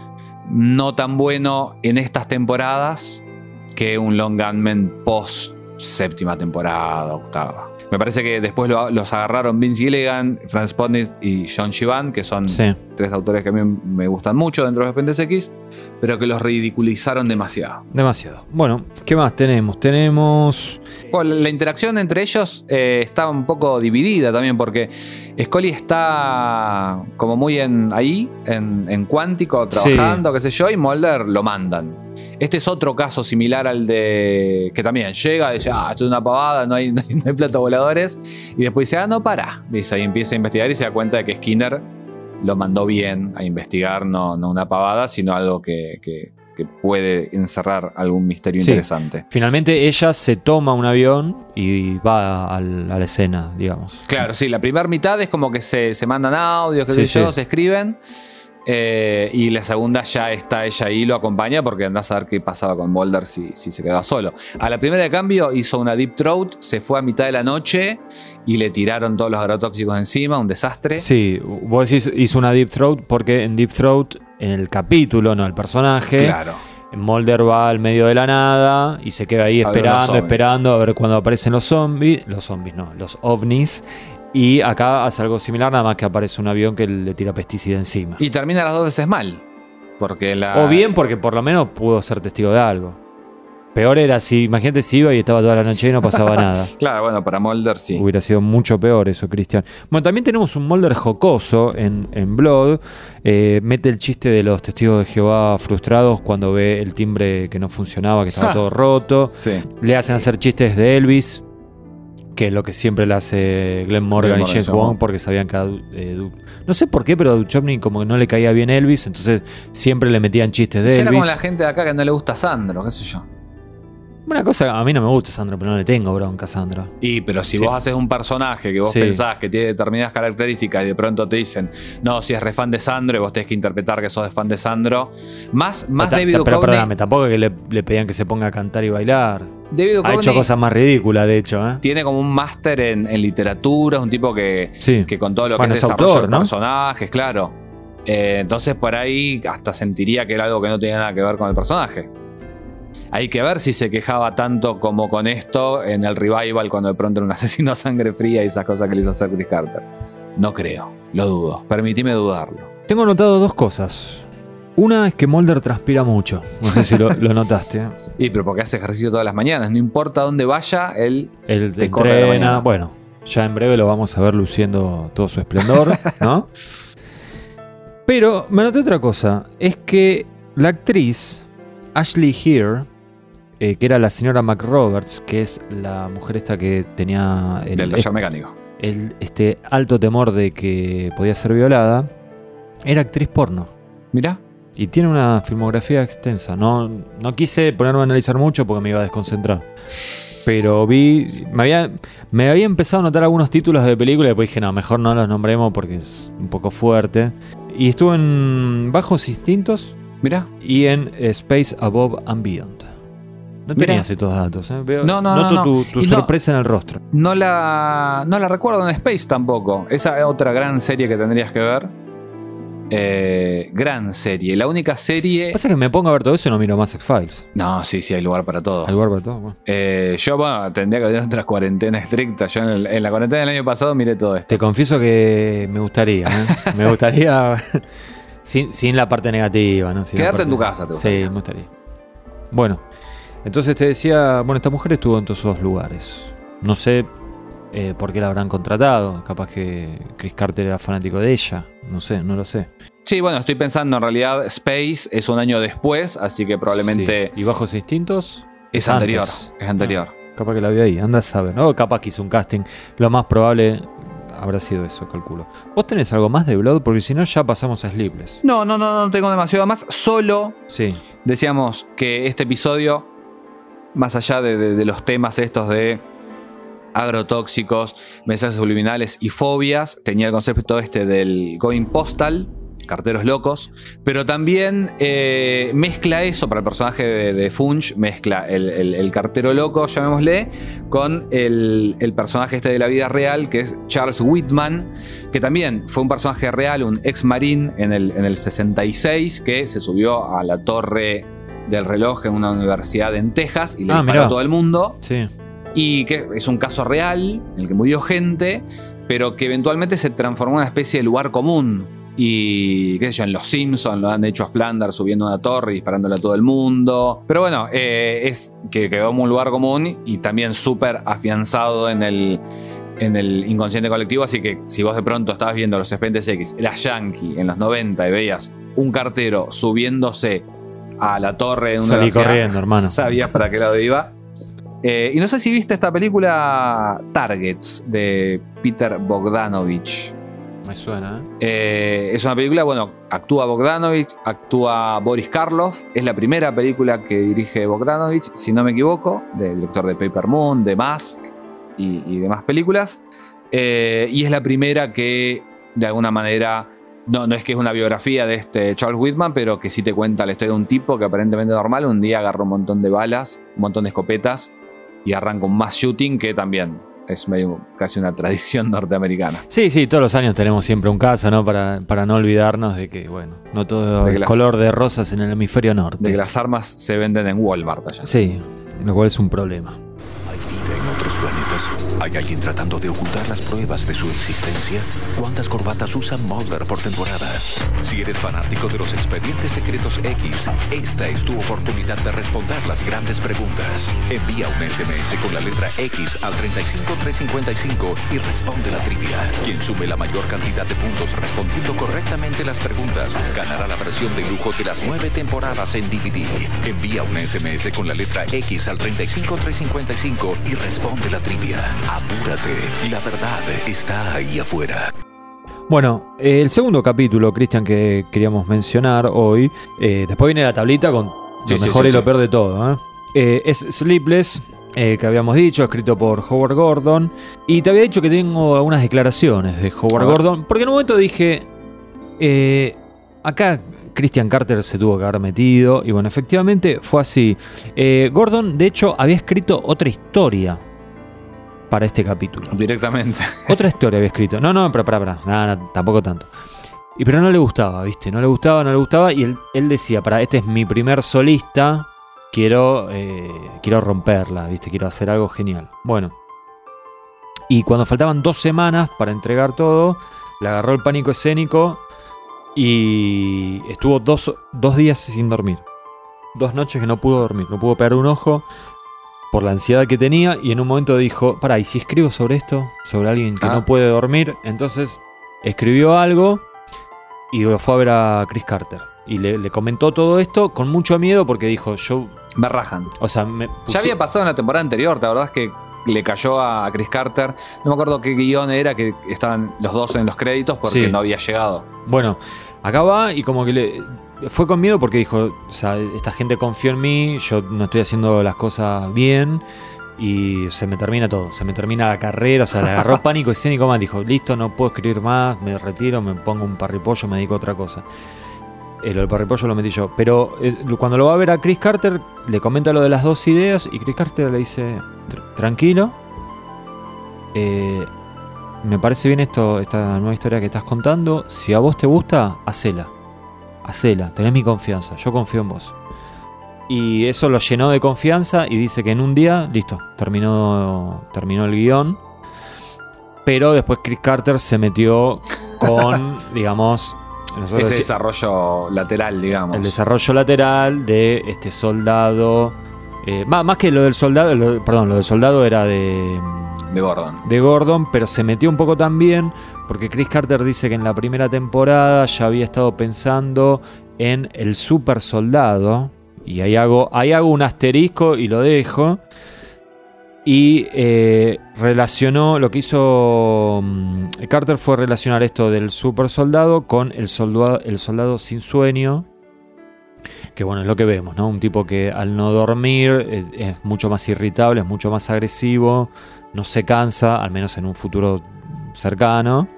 no tan bueno en estas temporadas que un Long Gunman post séptima temporada, octava. Me parece que después lo- los agarraron Vince Gilligan, Franz Potnitz y John Shivan, que son sí. tres autores que a mí me gustan mucho dentro de los Pendes X, pero que los ridiculizaron demasiado. Demasiado. Bueno, ¿qué más tenemos? Tenemos. Bueno, la interacción entre ellos eh, está un poco dividida también porque Scully está como muy en ahí, en, en cuántico, Sí. trabajando, qué sé yo, y Mulder lo mandan. Este es otro caso similar al de que también llega, dice, ah, esto es una pavada, no hay, no hay, no hay platos voladores, y después dice, ah, no, para. Dice, y empieza a investigar y se da cuenta de que Skinner lo mandó bien a investigar, no, no una pavada, sino algo que, que- que puede encerrar algún misterio Sí. interesante. Finalmente ella se toma un avión y va al- a la escena, digamos. Claro, sí, la primera mitad es como que se, se mandan audios, qué Sí, sé yo, sí. se escriben. Eh, y la segunda ya está ella ahí, lo acompaña porque andás a ver qué pasaba con Boulder si, si se quedaba solo. A la primera de cambio hizo una deep throat, se fue a mitad de la noche y le tiraron todos los agrotóxicos encima, un desastre. Sí, vos decís hizo una Deep Throat porque en Deep Throat, en el capítulo, no el personaje, Claro. Mulder va al medio de la nada y se queda ahí A esperando, esperando a ver cuando aparecen los zombies. Los zombies, no, los ovnis. Y acá hace algo similar, nada más que aparece un avión que le tira pesticida encima. Y termina las dos veces mal. Porque la. O bien porque por lo menos pudo ser testigo de algo. Peor era si, imagínate si iba y estaba toda la noche y no pasaba nada. Claro, bueno, para Mulder sí. Hubiera sido mucho peor eso, Cristian. Bueno, también tenemos un Mulder jocoso en, en Blood. Eh, mete el chiste de los testigos de Jehová frustrados cuando ve el timbre que no funcionaba, que estaba Ja. todo roto. Sí. Le hacen hacer chistes de Elvis, que es lo que siempre le hace Glenn Morgan Glenn y James. Wong porque sabían que a eh, Du- no sé por qué, pero a Duchovny como que no le caía bien Elvis, entonces siempre le metían chistes de Será Elvis. como la gente de acá que no le gusta Sandro, qué sé yo. Una cosa, a mí no me gusta Sandro, pero no le tengo bronca a Sandro. Y, pero si Sí. vos haces un personaje que vos Sí. pensás que tiene determinadas características y de pronto te dicen, no, si es re fan de Sandro y vos tenés que interpretar que sos de fan de Sandro, más, más Ta- David pero Duchovny. perdóname, tampoco es que le, le pedían que se ponga a cantar y bailar. David Ha Duchovny hecho cosas más ridículas, de hecho. ¿eh? tiene como un máster en, en literatura, es un tipo que, Sí. que con todo lo que Bueno, es es desarrollo autor, de ¿no? personajes, claro. Eh, entonces por ahí hasta sentiría que era algo que no tenía nada que ver con el personaje. Hay que ver si se quejaba tanto como con esto en el revival cuando de pronto era un asesino a sangre fría y esas cosas que le hizo hacer Chris Carter. No creo, lo dudo. Permitime dudarlo. Tengo notado dos cosas. Una es que Mulder transpira mucho. No sé si lo, lo notaste. Y pero porque hace ejercicio todas las mañanas, no importa dónde vaya, él Él Te corre entrena. Bueno, ya en breve lo vamos a ver luciendo todo su esplendor, ¿no? Pero me noté otra cosa. Es que la actriz Ashley Here, eh, que era la señora McRoberts, que es la mujer esta que tenía el, del taller mecánico. el- este alto temor de que podía ser violada, era actriz porno. Mira, Y tiene una filmografía extensa. No, no quise ponerme a analizar mucho porque me iba a desconcentrar. Pero vi. Me había, me había empezado a notar algunos títulos de películas y después dije, no, mejor no los nombremos porque es un poco fuerte. Y estuvo en Bajos Instintos mira. y en Space Above and Beyond. No Mirá. tenías estos datos, ¿eh? Veo- No, no, no, noto no. tu, tu sorpresa en el rostro. No la, no la recuerdo en Space tampoco. Esa es otra gran serie que tendrías que ver. Eh, gran serie. La única serie. Pasa que me pongo a ver todo eso y no miro más X-Files. No, sí, sí, hay lugar para todo. Al lugar para todo. bueno. Eh, yo, bueno, tendría que tener otra cuarentena estricta. Yo en, el- en la cuarentena del año pasado miré todo esto. Te confieso que me gustaría, ¿eh? Me gustaría sin, sin la parte negativa, ¿no? Sin Quedarte en tu casa, te Sí, gustaría. me gustaría. Bueno, entonces te decía, bueno, esta mujer estuvo en todos esos lugares. No sé eh, por qué la habrán contratado. Capaz que Chris Carter era fanático de ella. No sé, no lo sé. Sí, bueno, estoy pensando en realidad Space es un año después, así que probablemente Sí. ¿Y Bajos Instintos? es antes. anterior. Es anterior. Capaz que la vio ahí, anda a saber, ¿no? Capaz que hizo un casting. Lo más probable habrá sido eso, calculo. ¿Vos tenés algo más de Blood? Porque si no, ya pasamos a Sleepless. No, no, no, no tengo demasiado más. Solo Sí. decíamos que este episodio, más allá de, de- de los temas estos de agrotóxicos, mensajes subliminales y fobias, tenía el concepto este del going postal, carteros locos, pero también eh, mezcla eso para el personaje de, de Funch, mezcla el, el- el cartero loco, llamémosle, con el, el personaje este de la vida real, que es Charles Whitman, que también fue un personaje real, un ex marín en el, en el 66, que se subió a la torre del reloj en una universidad en Texas y le Ah, disparó a todo el mundo. Sí. Y que es un caso real en el que murió gente, pero que eventualmente se transformó en una especie de lugar común. Y qué sé yo, en Los Simpsons lo han hecho a Flanders subiendo una torre y disparándole a todo el mundo. Pero bueno, eh, es que quedó como un lugar común y también súper afianzado en el, en el inconsciente colectivo. Así que si vos de pronto estabas viendo los Expedientes X, eras yankee en los 90 y veías un cartero subiéndose a la torre de una Salí universidad, corriendo, hermano. Sabías para qué lado iba. Eh, y no sé si viste esta película Targets de Peter Bogdanovich. Me suena, ¿eh? Eh, es una película, bueno, actúa Bogdanovich, actúa Boris Karloff. Es la primera película que dirige Bogdanovich, si no me equivoco, del director de Paper Moon, de Mask y, y demás películas. Eh, y es la primera que, de alguna manera, no, no es que es una biografía de este Charles Whitman, pero que sí te cuenta la historia de un tipo que aparentemente normal, un día agarra un montón de balas, un montón de escopetas y arranca un mass shooting que también es medio casi una tradición norteamericana. Sí, sí, todos los años tenemos siempre un caso, ¿no? Para, para no olvidarnos de que, bueno, no todo las- color de rosas en el hemisferio norte. De que las armas se venden en Walmart allá. Sí, lo cual es un problema. ¿Hay alguien tratando de ocultar las pruebas de su existencia? ¿Cuántas corbatas usa Mulder por temporada? Si eres fanático de los expedientes secretos X, esta es tu oportunidad de responder las grandes preguntas. Envía un SMS con la letra X al 35355 y responde la trivia. Quien sume la mayor cantidad de puntos respondiendo correctamente las preguntas ganará la versión de lujo de las nueve temporadas en DVD. Envía un SMS con la letra X al 35355 y responde la trivia. Apúrate, la verdad está ahí afuera. Bueno, eh, el segundo capítulo, Cristian, que queríamos mencionar hoy, eh, después viene la tablita con Sí, lo sí, mejor sí, y lo peor de todo. ¿eh? Eh, es Sleepless, eh, que habíamos dicho, escrito por Howard Gordon. Y te había dicho que tengo algunas declaraciones de Howard. Gordon, porque en un momento dije, eh, acá Christian Carter se tuvo que haber metido, y bueno, efectivamente fue así. Eh, Gordon, de hecho, había escrito otra historia para este capítulo. Directamente. Otra historia había escrito. No, no, pero para, para. Nada, tampoco tanto. Y pero no le gustaba, ¿viste? No le gustaba, no le gustaba. Y él, él decía, para, este es mi primer solista. Quiero, eh, quiero romperla, ¿viste? Quiero hacer algo genial. Bueno. Y cuando faltaban dos semanas para entregar todo, le agarró el pánico escénico y estuvo dos, dos días sin dormir. Dos noches que no pudo dormir, no pudo pegar un ojo por la ansiedad que tenía y en un momento dijo, pará, ¿y si escribo sobre esto? Sobre alguien que Ah. no puede dormir. Entonces escribió algo y lo fue a ver a Chris Carter. Y le, le comentó todo esto con mucho miedo porque dijo, yo, Me rajan. o sea, me Ya había pasado en la temporada anterior, la verdad es que le cayó a Chris Carter. No me acuerdo qué guion era, que estaban los dos en los créditos porque Sí. no había llegado. Bueno, acá va y como que le fue con miedo porque dijo, o sea, esta gente confió en mí, yo no estoy haciendo las cosas bien y se me termina todo, se me termina la carrera, o sea, le agarró pánico escénico más, dijo, listo, no puedo escribir más, me retiro, me pongo un parripollo, me dedico a otra cosa. Eh, lo del parripollo lo metí yo, pero eh, cuando lo va a ver a Chris Carter, le comenta lo de las dos ideas y Chris Carter le dice, "Tr- tranquilo, eh, me parece bien esto, esta nueva historia que estás contando. Si a vos te gusta, hacela. Hacela, tenés mi confianza, yo confío en vos. Y eso lo llenó de confianza y dice que en un día, listo, terminó, terminó el guion. Pero después Chris Carter se metió con, digamos, nosotros Ese desarrollo lateral, digamos. el desarrollo lateral de este soldado. eh, más, más que lo del soldado, lo- perdón, lo del soldado era de, de Gordon. de Gordon, pero se metió un poco también porque Chris Carter dice que en la primera temporada ya había estado pensando en el super soldado. Y ahí hago, ahí hago un asterisco y lo dejo. Y eh, relacionó, lo que hizo mm, Carter fue relacionar esto del super soldado con el soldado, el soldado sin sueño. Que bueno, es lo que vemos, ¿no? Un tipo que al no dormir eh, es mucho más irritable, es mucho más agresivo, no se cansa, al menos en un futuro cercano.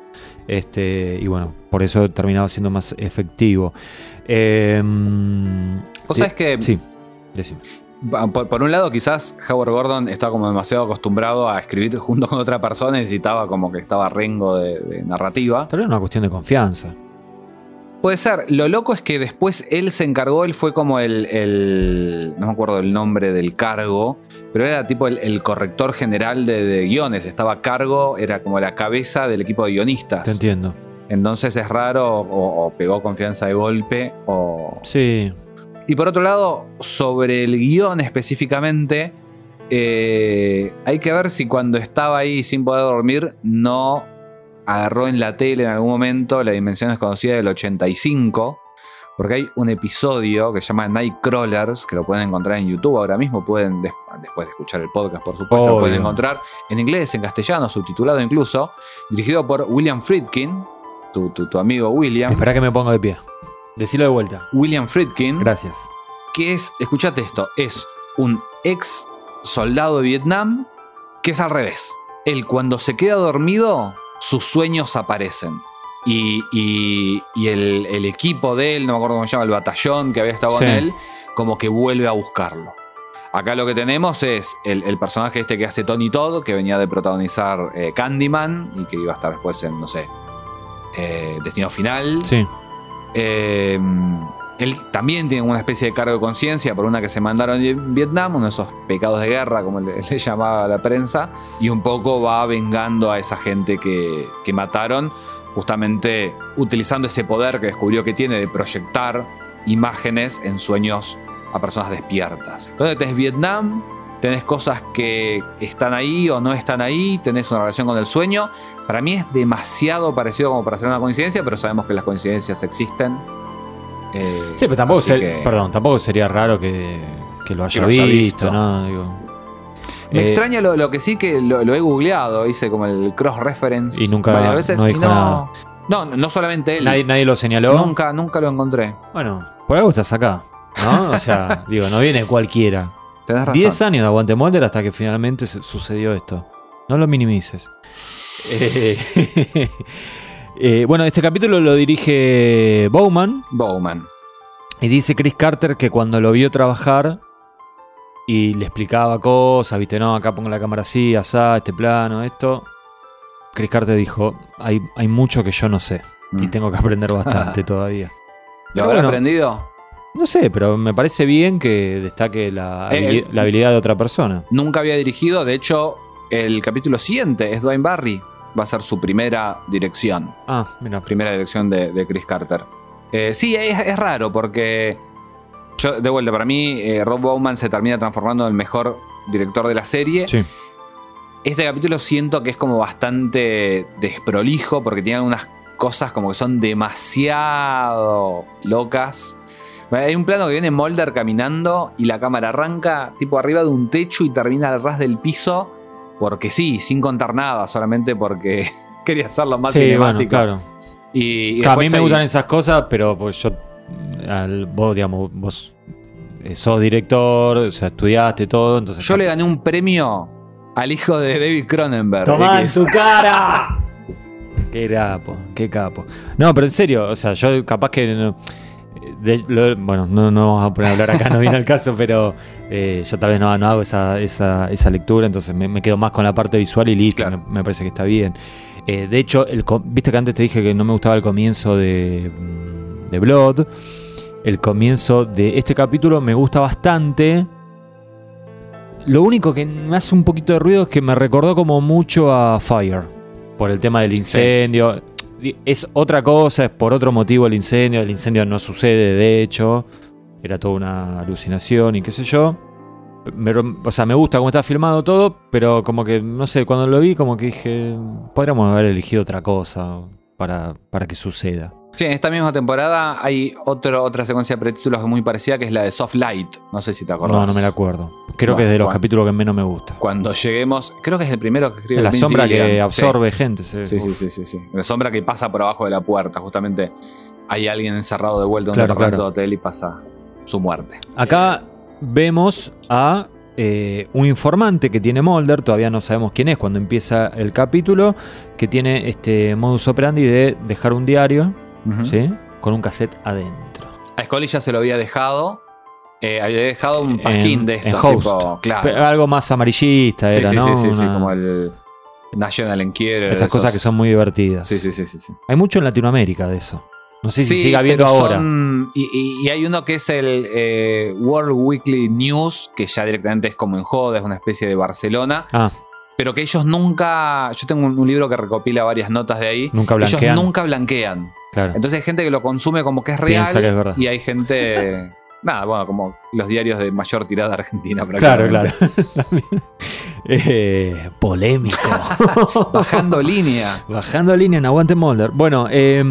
Este, y bueno, por eso terminaba siendo más efectivo. Eh, Vos sabés que- Sí, decime. Por, por un lado, quizás Howard Gordon estaba como demasiado acostumbrado a escribir junto con otra persona y necesitaba como que estaba rengo de, de narrativa. Tal vez una cuestión de confianza. Puede ser. Lo loco es que después él se encargó, él fue como el, el- no me acuerdo el nombre del cargo, pero era tipo el, el corrector general de, de guiones. Estaba a cargo, era como la cabeza del equipo de guionistas. Te entiendo. Entonces es raro o, o pegó confianza de golpe o... Sí. Y por otro lado, sobre el guion específicamente, eh, hay que ver si cuando estaba ahí sin poder dormir no agarró en la tele en algún momento la dimensión desconocida del 85. Porque hay un episodio que se llama Nightcrawlers, que lo pueden encontrar en YouTube ahora mismo. Pueden, des- después de escuchar el podcast, por supuesto, lo pueden encontrar en inglés, en castellano, subtitulado incluso. Dirigido por William Friedkin, tu, tu- tu amigo William. Espera que me ponga de pie. Decilo de vuelta. William Friedkin Gracias. que es, escuchate esto, es un ex soldado de Vietnam que es al revés. Él cuando se queda dormido, sus sueños aparecen. Y, y- y el, el equipo de él, no me acuerdo cómo se llama, el batallón que había estado Sí. con él, como que vuelve a buscarlo. Acá lo que tenemos es el, el personaje este que hace Tony Todd, que venía de protagonizar eh, Candyman y que iba a estar después en, no sé, eh, Destino Final. Sí. Eh, él también tiene una especie de cargo de conciencia por una que se mandaron en Vietnam, uno de esos pecados de guerra, como le, llamaba la prensa, y un poco va vengando a esa gente que, que mataron, justamente utilizando ese poder que descubrió que tiene de proyectar imágenes en sueños a personas despiertas. Entonces tenés Vietnam, tenés cosas que están ahí o no están ahí, tenés una relación con el sueño. Para mí es demasiado parecido como para ser una coincidencia, pero sabemos que las coincidencias existen. Eh, Sí, pero tampoco, así ser- que- perdón, tampoco sería raro que, que lo haya visto, visto. ¿no? Digo, Me eh, extraña lo, lo que sí que lo, lo he googleado, hice como el cross-reference Y nunca- varias veces. no y dijo nada. No, no, solamente él. Nadie, nadie lo señaló. Nunca, nunca lo encontré. Bueno, por algo estás acá. ¿No? O sea, digo, no viene cualquiera. Tenés razón. 10 años de aguante Molder hasta que finalmente sucedió esto. No lo minimices. Eh, eh, bueno, este capítulo lo dirige Bowman Bowman. y dice Chris Carter que cuando lo vio trabajar y le explicaba cosas, viste, no, acá pongo la cámara así, asá, este plano, esto. Chris Carter dijo, hay, hay mucho que yo no sé y Mm. tengo que aprender bastante todavía. ¿Lo habrá bueno. aprendido? No sé, pero me parece bien que destaque la, Eh, el- la habilidad de otra persona. Nunca había dirigido. De hecho, el capítulo siguiente es Dwayne Barry. Va a ser su primera dirección. Ah, mira, primera dirección de, de Chris Carter. Eh, sí, es, es raro porque. Yo, de vuelta, para mí, eh, Rob Bowman se termina transformando en el mejor director de la serie. sí. Este capítulo siento que es como bastante desprolijo porque tiene unas cosas como que son demasiado locas. Hay un plano que viene Mulder caminando y la cámara arranca tipo arriba de un techo y termina al ras del piso porque sí, sin contar nada, solamente porque quería hacerlo más Sí, bueno, claro. Y, a mí me gustan esas cosas, pero pues yo, al- vos, digamos, vos eh, sos director, o sea, estudiaste todo, entonces... Yo le gané un premio al hijo de David Cronenberg. ¡Tomá en tu cara! qué capo, qué capo. No, pero en serio, o sea, yo capaz que... no- de- lo- bueno, no, no vamos a poner a hablar acá, no viene al caso, pero eh, yo tal vez no, no hago esa, esa, esa lectura, entonces me, me quedo más con la parte visual y listo, Claro. me, me parece que está bien. Eh, de hecho, el, viste que antes te dije que no me gustaba el comienzo de, mm, de Blood. El comienzo de este capítulo me gusta bastante. Lo único que me hace un poquito de ruido es que me recordó como mucho a Fire. Por el tema del incendio. Di- Es otra cosa, es por otro motivo el incendio. El incendio no sucede, de hecho. Era toda una alucinación y qué sé yo. Me- o sea, me gusta cómo está filmado todo, pero como que, no sé, cuando lo vi, como que dije, podríamos haber elegido otra cosa para, para que suceda. Sí, en esta misma temporada hay otro, otra secuencia de pretítulos que es muy parecida, que es la de Soft Light. No sé si te acordás. No, no me la acuerdo. Creo Bueno, que es de los capítulos que menos me gusta. Cuando lleguemos, creo que es el primero que escribe Es la sombra que absorbe gente. sí. Sí, sí, sí, sí, sí. La sombra que pasa por abajo de la puerta. Justamente hay alguien encerrado de vuelta en un Claro, claro. de hotel y pasa su muerte. Acá vemos a eh, un informante que tiene Mulder, todavía no sabemos quién es cuando empieza el capítulo, que tiene este modus operandi de dejar un diario. ¿sí? Con un cassette adentro. A Scully ya se lo había dejado. eh, había dejado un pasquín En- de en esto. Host. Tipo, claro. Pero algo más amarillista sí, era, sí, ¿no? sí, sí, sí, Una- como el National Enquirer. Esas cosas que son muy divertidas. Sí, sí, sí, sí. sí. Hay mucho en Latinoamérica de eso. No sé si Sí, sigue habiendo ahora. son- y, hay uno que es el eh, World Weekly News, que ya directamente es como en joda, es una especie de Barcelona, Ah, pero que ellos nunca. Yo tengo un, un libro que recopila varias notas de ahí. Nunca blanquean. Ellos nunca blanquean. claro. Entonces hay gente que lo consume como que es real. Que es verdad. Y hay gente. Nada, bueno, como los diarios de mayor tirada argentina. Claro, claro. Eh, polémico. Bajando línea. Bajando línea en Aguante Mulder. Bueno, eh,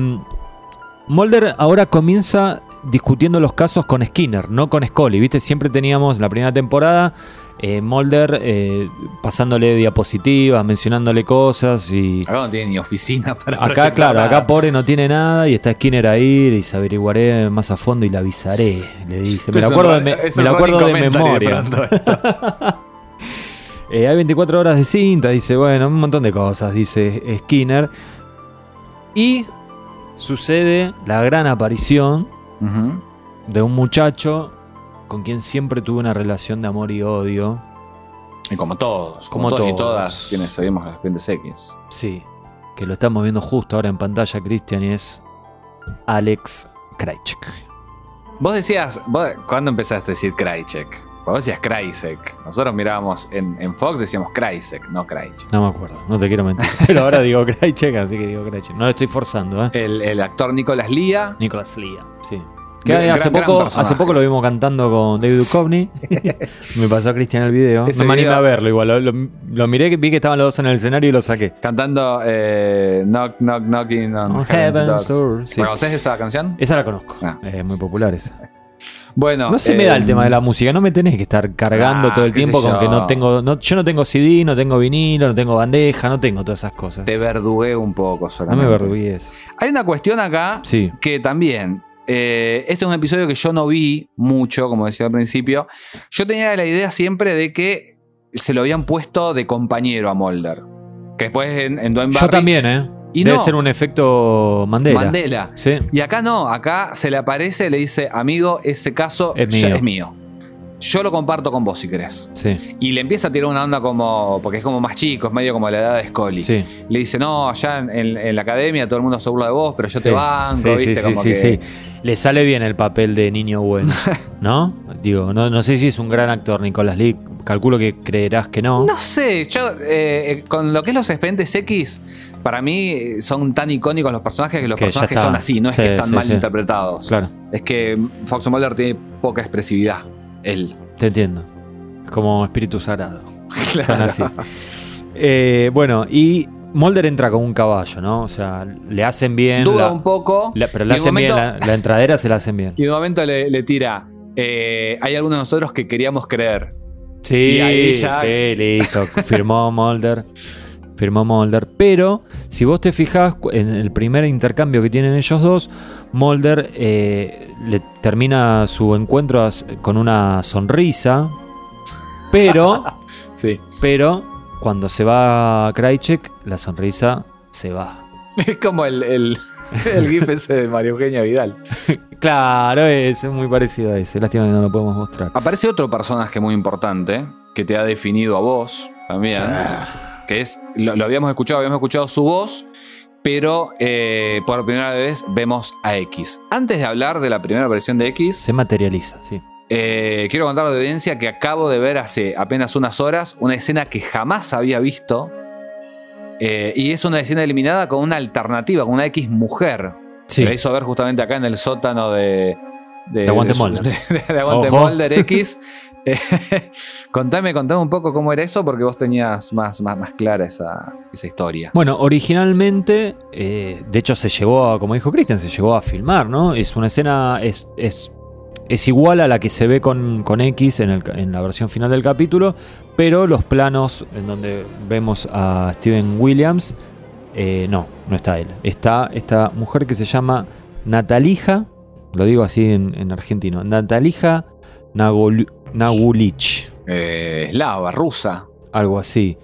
Mulder ahora comienza discutiendo los casos con Skinner, no con Scully. ¿Viste? Siempre teníamos en la primera temporada eh, Mulder eh, pasándole diapositivas, mencionándole cosas y. Acá no tiene ni oficina para Acá, claro, nada. acá pobre no tiene nada y está Skinner ahí, le dice averiguaré más a fondo y le avisaré. Le dice, me lo acuerdo de, me- me lo acuerdo memoria. Eh, hay 24 horas de cinta, dice, bueno, un montón de cosas, dice Skinner. Y sucede la gran aparición de un muchacho con quien siempre tuve una relación de amor y odio. Y como todos, Como como, todos y todas quienes seguimos las Expedientes X. Sí, que lo estamos viendo justo ahora en pantalla, Cristian, y es Alex Krajcek. Vos decías, vos, ¿cuándo empezaste a decir Krychek? Vos decías Krajcek. Nosotros mirábamos en, en Fox, decíamos Krajcek, no Krajcek. No me acuerdo, no te quiero mentir. Pero ahora digo Krajcek, así que digo Krajcek. No lo estoy forzando, ¿eh? El, el actor Nicolas Lía. Nicolas Lea, sí. Que Gran- hace, gran poco, hace poco lo vimos cantando con David Duchovny. Me pasó a Cristian el video. Ese no me animé a verlo igual. Lo, lo- lo miré, vi que estaban los dos en el escenario y lo saqué. Cantando eh, Knock Knock Knocking on, On Heaven's, Heaven's Doors. Door, sí. ¿Conoces esa canción? Esa la conozco. Ah. Es muy popular esa. Bueno, No se me da el eh, tema de la música. No me tenés que estar cargando Ah, todo el tiempo con yo. que no tengo. No, yo no tengo CD, no tengo vinilo, no tengo bandeja, no tengo todas esas cosas. Te verdugué un poco No solamente. me vergüences. Hay una cuestión acá Sí. que también. eh, este es un episodio que yo no vi mucho, como decía al principio. Yo tenía la idea siempre de que se lo habían puesto de compañero a Mulder. Que después en, en Dwayne Yo también, ¿eh? Y Debe no. ser un efecto Mandela. Mandela. Sí. Y acá no, acá se le aparece, le dice, amigo, ese caso Es ya mío. es mío. Yo lo comparto con vos si querés. Sí. Y le empieza a tirar una onda como, porque es como más chico, es medio como la edad de Scully. Sí. Le dice, no, allá en, en- en la academia todo el mundo se burla de vos, pero yo te banco, ¿viste? sí, como que... sí. Le sale bien el papel de niño bueno, ¿no? Digo, no, no sé si es un gran actor, Nicolás Lee. Calculo que creerás que no. No sé, yo eh, con lo que es los expedientes X, para mí eh, son tan icónicos los personajes que los Que personajes son así, no es Sí, que están sí, mal sí. interpretados. Claro, Es que Fox Mulder tiene poca expresividad. Él. te entiendo. Es como espíritu sagrado. Son así. Eh, bueno, y Mulder entra con un caballo, ¿no? O sea, le hacen bien. Duda la- un poco. la- pero le hacen bien, la, la entradera se la hacen bien. Y de un momento le, le tira. eh, hay algunos de nosotros que queríamos creer. Sí, Y ahí ya- sí, listo. Firmó Mulder. Firmó Mulder. Pero, si vos te fijás en el primer intercambio que tienen ellos dos, Mulder eh, le termina su encuentro con una sonrisa. Pero, Sí. pero, cuando se va Krajcek, la sonrisa se va. Es como el, el, el gif ese de María Eugenia Vidal. Claro, es muy parecido a ese. Lástima que no lo podemos mostrar. Aparece otro personaje muy importante que te ha definido a vos también. Que es, lo, lo habíamos escuchado, habíamos escuchado su voz, pero eh, por primera vez vemos a X. Antes de hablar de la primera versión de X, Se materializa, sí. eh, quiero contar la audiencia que acabo de ver hace apenas unas horas una escena que jamás había visto. eh, y es una escena eliminada con una alternativa, con una X mujer. Sí. La hizo ver justamente acá en el sótano de. De Aguante Mulder. de- de Aguante Ojo. Mulder X. Contame, contame un poco cómo era eso, porque vos tenías más, más, más clara esa, esa historia. Bueno, originalmente, eh, de hecho se llegó a, como dijo Cristian, se llegó a filmar, ¿no? Es una escena, es, es, es igual a la que se ve con, con X en, la versión final del capítulo, pero los planos en donde vemos a Steven Williams, eh, no, no está él. Está esta mujer que se llama Natalija, lo digo así en, en argentino, Natalija Nagol- Nagulich. eh, eslava, rusa. Algo así.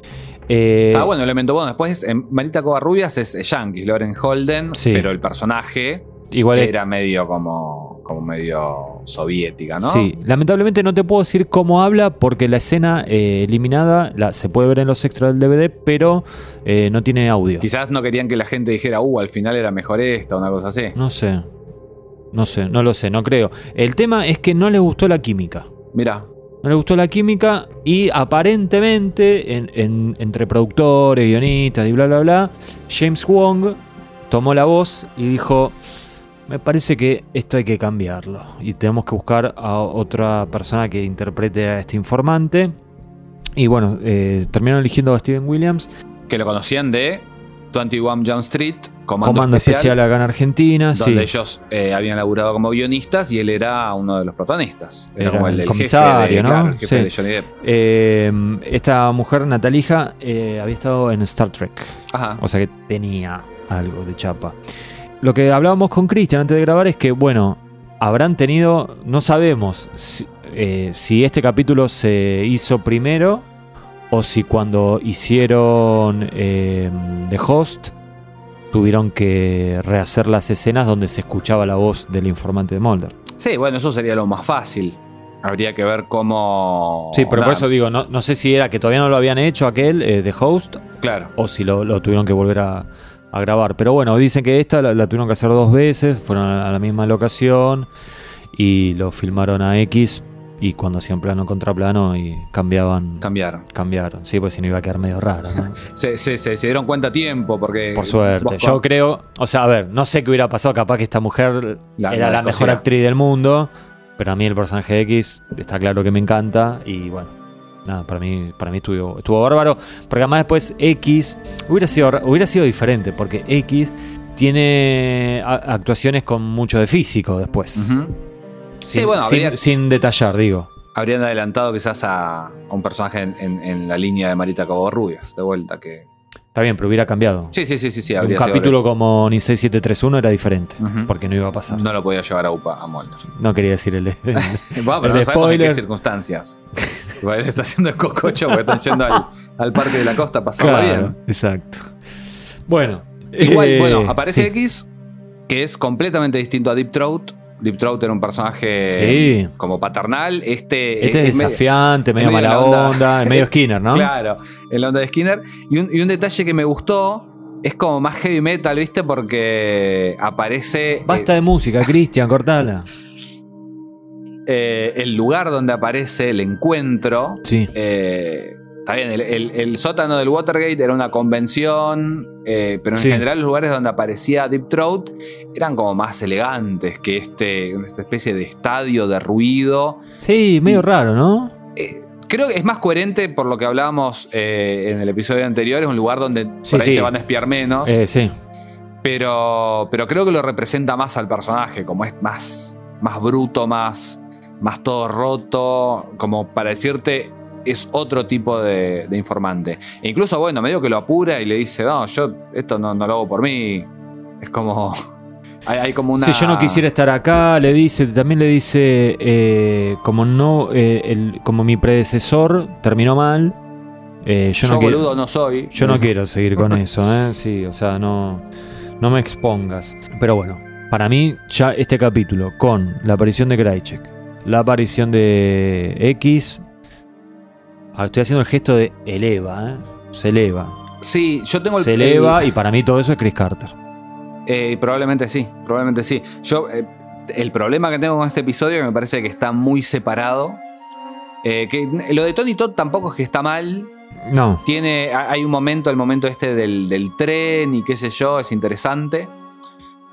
Eh, ah, bueno, elemento bueno. Después, en Marita Covarrubias es Yankee, Lauren Holden, Sí. pero el personaje igual es- era medio como, como medio soviética, ¿no? Sí, lamentablemente no te puedo decir cómo habla porque la escena eh, eliminada la, se puede ver en los extras del DVD, pero eh, no tiene audio. Quizás no querían que la gente dijera, uh, al final era mejor esta, una cosa así. No sé, no sé, no lo sé, no creo. El tema es que no les gustó la química. Mira, No les gustó la química y aparentemente en- en- entre productores, guionistas y bla, bla, bla, James Wong tomó la voz y dijo, me parece que esto hay que cambiarlo y tenemos que buscar a otra persona que interprete a este informante. Y bueno, eh, terminaron eligiendo a Steven Williams, que lo conocían de 21 Jump Street, Comando, comando especial, Especial, acá en Argentina. donde sí. ellos eh, habían laburado como guionistas y él era uno de los protagonistas. Era como el comisario, de- ¿no? claro, el jefe Sí. de Johnny Depp. Eh, esta mujer, Natalija, eh, había estado en Star Trek. Ajá. O sea que tenía algo de chapa. Lo que hablábamos con Cristian antes de grabar es que, bueno, habrán tenido, no sabemos si, si este capítulo se hizo primero o si cuando hicieron eh, The Host tuvieron que rehacer las escenas donde se escuchaba la voz del informante de Mulder. Sí, bueno, eso sería lo más fácil. Habría que ver cómo. Sí, pero por eso digo, no, no sé si era que todavía no lo habían hecho aquel, eh, The Host, Claro. o si lo, lo tuvieron que volver a, a grabar. Pero bueno, dicen que esta la, la tuvieron que hacer dos veces, fueron a la misma locación y lo filmaron a X y cuando hacían plano contra plano y cambiaban, Cambiaron. cambiaron. Sí, pues si no iba a quedar medio raro, ¿no? Se, se- se- se dieron cuenta a tiempo porque. Por suerte. Yo creo, o sea, a ver, no sé qué hubiera pasado, capaz que esta mujer La- era la la mejor actriz del mundo, pero a mí el personaje de X está claro que me encanta y bueno. Nada, para mí, para mí estuvo, estuvo bárbaro. Porque además después X hubiera sido, hubiera sido diferente. Porque X tiene actuaciones con mucho de físico después. Sí, Sin, bueno, sin- habría- sin detallar, digo. Habrían adelantado quizás a, un personaje en, en- en la línea de Marita Covarrubias, de vuelta. que Está bien, pero hubiera cambiado. Sí, sí, sí, sí. sí Un capítulo como Ni 6731 era diferente. Porque no iba a pasar. No, No lo podía llevar a UPA a Mulder. quería decir el. Bueno, pero El no sabemos en spoiler. qué circunstancias. Igual está haciendo el cococho porque están yendo al, al parque de la costa pasarla Claro, bien. exacto. Bueno. Igual, eh, bueno, aparece sí. X, que es completamente distinto a Deep Throat. Deep Throat era un personaje Sí. como paternal. Este, Este es desafiante, medio medio mala la onda. onda, medio Skinner, ¿no? Claro, en la onda de Skinner. Y un, y un detalle que me gustó es como más heavy metal, ¿viste? Porque aparece. Basta de música, Cristian, cortala. eh, el lugar donde aparece el encuentro. Sí. eh, está bien, el, el- el sótano del Watergate era una convención, eh, pero en Sí. general los lugares donde aparecía Deep Throat eran como más elegantes que este, esta especie de estadio de ruido. Sí, medio raro, ¿no? Eh, creo que es más coherente por lo que hablábamos eh, en el episodio anterior, es un lugar donde Sí, por ahí sí. te van a espiar menos. Sí. Pero, pero creo que lo representa más al personaje, como es más, más bruto, más, más todo roto, como para decirte, es otro tipo de, de informante. E incluso, bueno, medio que lo apura y le dice, no, yo esto no, no lo hago por mí. Es como... Hay, hay como una... Si yo no quisiera estar acá, le dice, también le dice, eh, como no, eh, el- como mi predecesor terminó mal, eh, yo, Yo, no quiero, boludo no soy. yo no quiero seguir con eso, ¿eh? Sí, o sea, no, no me expongas. Pero bueno, para mí ya este capítulo con la aparición de Krychek, la aparición de X, ah, estoy haciendo el gesto de eleva, ¿eh? Se eleva. Sí, yo tengo el... Se eleva y para mí todo eso es Chris Carter. Eh, probablemente sí, probablemente sí. Yo, eh, el problema que tengo con este episodio que me parece que está muy separado. eh, que lo de Tony Todd tampoco es que está mal. No, Tiene, ha- hay un momento, el momento este del, del tren y qué sé yo, es interesante.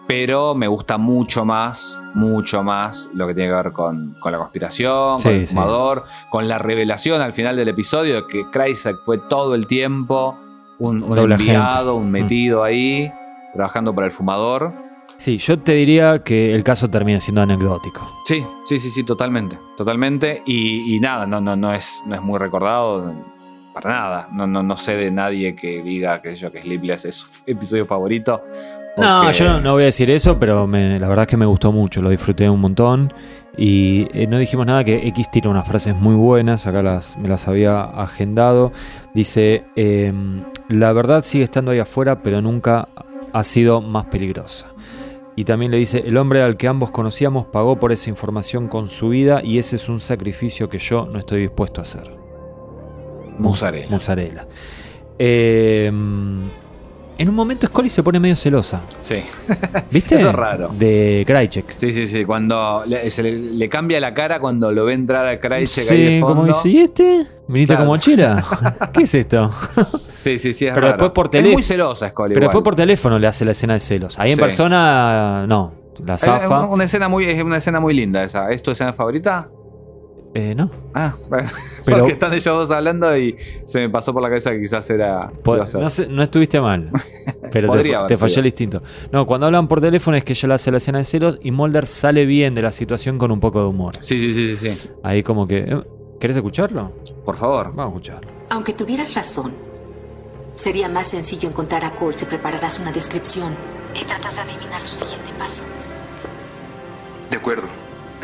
Pero me gusta mucho más, mucho más lo que tiene que ver con, con la conspiración, Sí, con el sí. fumador, con la revelación al final del episodio de que Kryzak fue todo el tiempo un, un enviado, un metido ahí, trabajando para el fumador. sí, yo te diría que el caso termina siendo anecdótico. Sí, sí, sí, sí, totalmente. Totalmente. Y, y nada, no, no, no, es, no es muy recordado para nada. No, no, no sé de nadie que diga que yo que Sleepless es su episodio favorito. No, yo no, no voy a decir eso, pero me- la verdad es que me gustó mucho, lo disfruté un montón. Y eh, no dijimos nada que X tira unas frases muy buenas, acá las, me las había agendado. Dice, em, la verdad sigue estando ahí afuera, pero nunca ha sido más peligrosa. Y también le dice, el hombre al que ambos conocíamos pagó por esa información con su vida y ese es un sacrificio que yo no estoy dispuesto a hacer. Mozzarella. Mozzarella. Em, en un momento Scully se pone medio celosa. Sí. ¿Viste? Eso es raro. De Krychek. Sí, sí, sí. Cuando le, se le, le cambia la cara cuando lo ve entrar a Krychek ahí Sí, de como fondo. dice, ¿y este? ¿Viniste Claro. con mochila? ¿Qué es esto? Sí, sí, sí. Es Pero raro. después por Es teléfono- muy celosa Scully. Pero igual. después por teléfono le hace la escena de celos. Ahí en Sí. persona, no. La Es zafa. una escena muy, es una escena muy linda esa. ¿Es tu escena favorita? Eh, no. Ah, bueno. Pero- porque están ellos dos hablando y se me pasó por la cabeza que quizás era. No, sé- no estuviste mal. Pero te, Podría te falló el instinto. No, cuando hablan por teléfono es que ella le hace la escena de celos y Mulder sale bien de la situación con un poco de humor. Sí, sí, sí, sí, sí. Ahí como que. eh, ¿Querés escucharlo? Por favor. Vamos a escucharlo. Aunque tuvieras razón, sería más sencillo encontrar a Cole si prepararas una descripción y tratas de adivinar su siguiente paso. De acuerdo.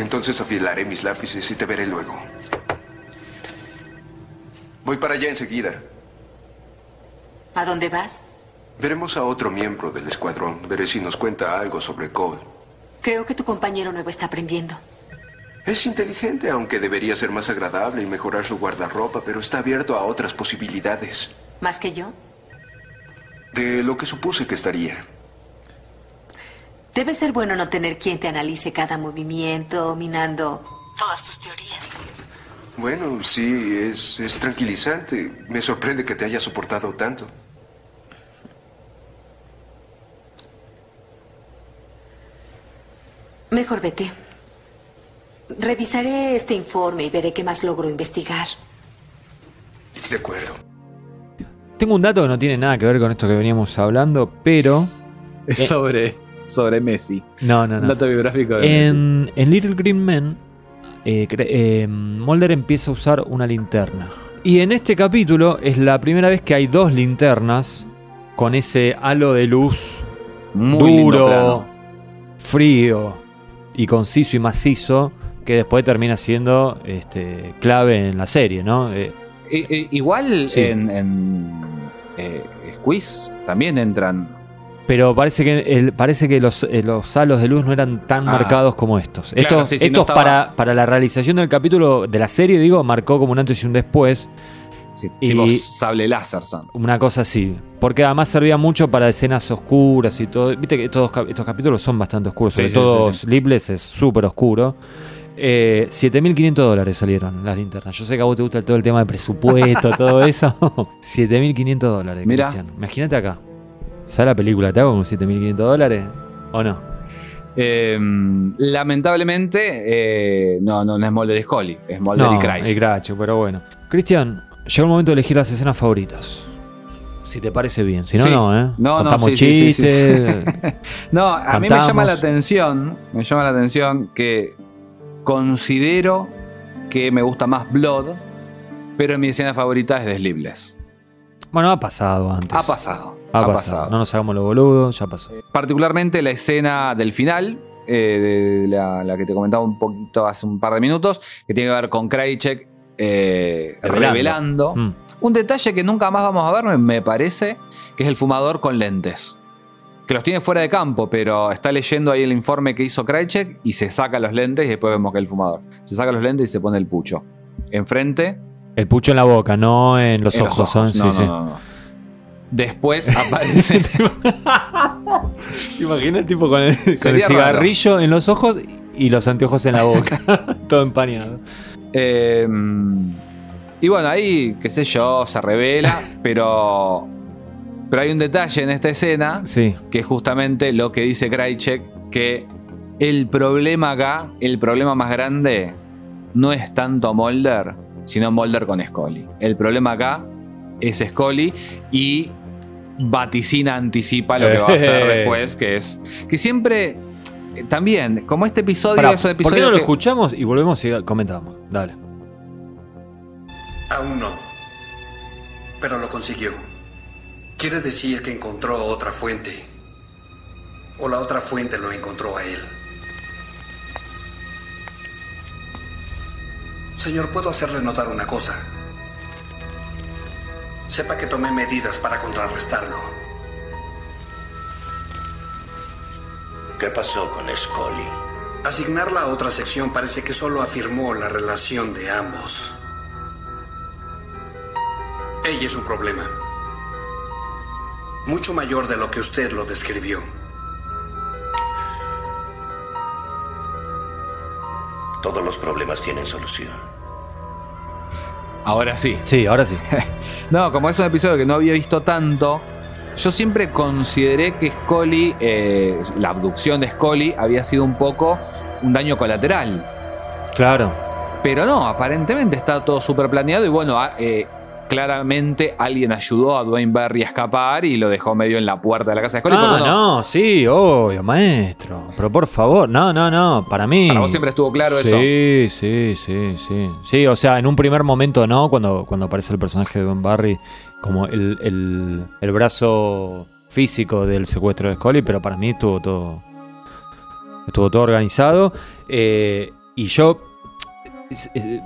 Entonces afilaré mis lápices y te veré luego. Voy para allá enseguida. ¿A dónde vas? Veremos a otro miembro del escuadrón. Veré si nos cuenta algo sobre Cole. Creo que tu compañero nuevo está aprendiendo. Es inteligente, aunque debería ser más agradable y mejorar su guardarropa, pero está abierto a otras posibilidades. ¿Más que yo? De lo que supuse que estaría. Debe ser bueno no tener quien te analice cada movimiento, minando todas tus teorías. Bueno, sí, es, es tranquilizante. Me sorprende que te haya soportado tanto. Mejor vete. Revisaré este informe y veré qué más logro investigar. De acuerdo. Tengo un dato que no tiene nada que ver con esto que veníamos hablando, pero. Es Eh. sobre, sobre Messi. No, no, Un no. dato biográfico de Messi. En, en Little Green Men, eh, eh, Mulder empieza a usar una linterna. Y en este capítulo es la primera vez que hay dos linternas con ese halo de luz Muy duro, frío y conciso y macizo que después termina siendo este, clave en la serie, ¿no? Eh, i- igual Sí. en, en eh, Squeeze también entran. Pero parece que, el- parece que los, eh, los halos de luz no eran tan Ah. marcados como estos. Claro, estos sí, sí, no estos estaba- para, para la realización del capítulo de la serie, digo, marcó como un antes y un después. sí, Y- tipo sable láser son. Una cosa así. Porque además servía mucho para escenas oscuras y todo. Viste que estos, cap- estos capítulos son bastante oscuros. Sobre sí, todo sí. Sleepless es súper oscuro. Eh, 7.500 dólares salieron las linternas. Yo sé que a vos te gusta todo el tema de presupuesto, todo eso. 7.500 dólares. Cristian. Imagínate acá. ¿Sabes la película te hago con 7.500 dólares? ¿O no? Eh, lamentablemente, eh, no, no, no es Mulder y Scully, es Mulder no, y Craig. el Cracho, pero bueno. Cristian, llegó el momento de elegir las escenas favoritas. Si te parece bien. Si no, Sí. no, ¿eh? No, no, Contamos sí, sí, sí, sí. chistes. No, a mí me llama la atención, me llama la atención que considero que me gusta más Blood, pero mi escena favorita es de Sleepless. Bueno, ha pasado antes. Ha pasado. Ha, ha pasado. pasado. No nos hagamos los boludos, ya pasó. Particularmente la escena del final, eh, de la, la que te comentaba un poquito hace un par de minutos, que tiene que ver con Krychek eh, Revelando. revelando. Mm. Un detalle que nunca más vamos a ver, me- me parece, que es el fumador con lentes. Que los tiene fuera de campo, pero está leyendo ahí el informe que hizo Krychek y se saca los lentes y después vemos que es el fumador. Se saca los lentes y se pone el pucho. Enfrente, El pucho en la boca, no en los en ojos. los ojos. ¿eh? No, Sí, no, sí. no, no. Después aparece. ¿Te imaginas el tipo con el, con el cigarrillo en los ojos y los anteojos en la boca? Todo empañado. Eh, y bueno, ahí, qué sé yo, se revela, pero. Pero hay un detalle en esta escena Sí. que es justamente lo que dice Krychek: que el problema acá, el problema más grande, no es tanto Mulder, sino Mulder con Scully. El problema acá es Scully y vaticina, anticipa lo que va a hacer después, que es. Que siempre. eh, También, como este episodio Pará, es un ¿Por qué episodio. no lo que- escuchamos y volvemos y comentamos? Dale. Aún no. Pero lo consiguió. Quiere decir que encontró otra fuente. o la otra fuente lo encontró a él. Señor, puedo hacerle notar una cosa. Sepa que tomé medidas para contrarrestarlo. ¿Qué pasó con Scully? Asignarla a otra sección parece que solo afirmó la relación de ambos. Ella es un problema. Mucho mayor de lo que usted lo describió. Todos los problemas tienen solución. Ahora sí. Sí, ahora sí. No, como es un episodio que no había visto tanto, yo siempre consideré que Scully, eh, la abducción de Scully, había sido un poco un daño colateral. Claro. Pero no, aparentemente está todo súper planeado y bueno, a- eh, claramente alguien ayudó a Dwayne Barry a escapar y lo dejó medio en la puerta de la casa de Scully. Ah, porque, no, sí, obvio, maestro. Pero por favor, no, no, no, para mí. Para vos siempre estuvo claro eso. Sí, sí, sí, sí. Sí, o sea, en un primer momento no, cuando, cuando aparece el personaje de Ben Barry como el, el, el brazo físico del secuestro de Scully, pero para mí estuvo todo. Estuvo todo organizado. Eh, y yo,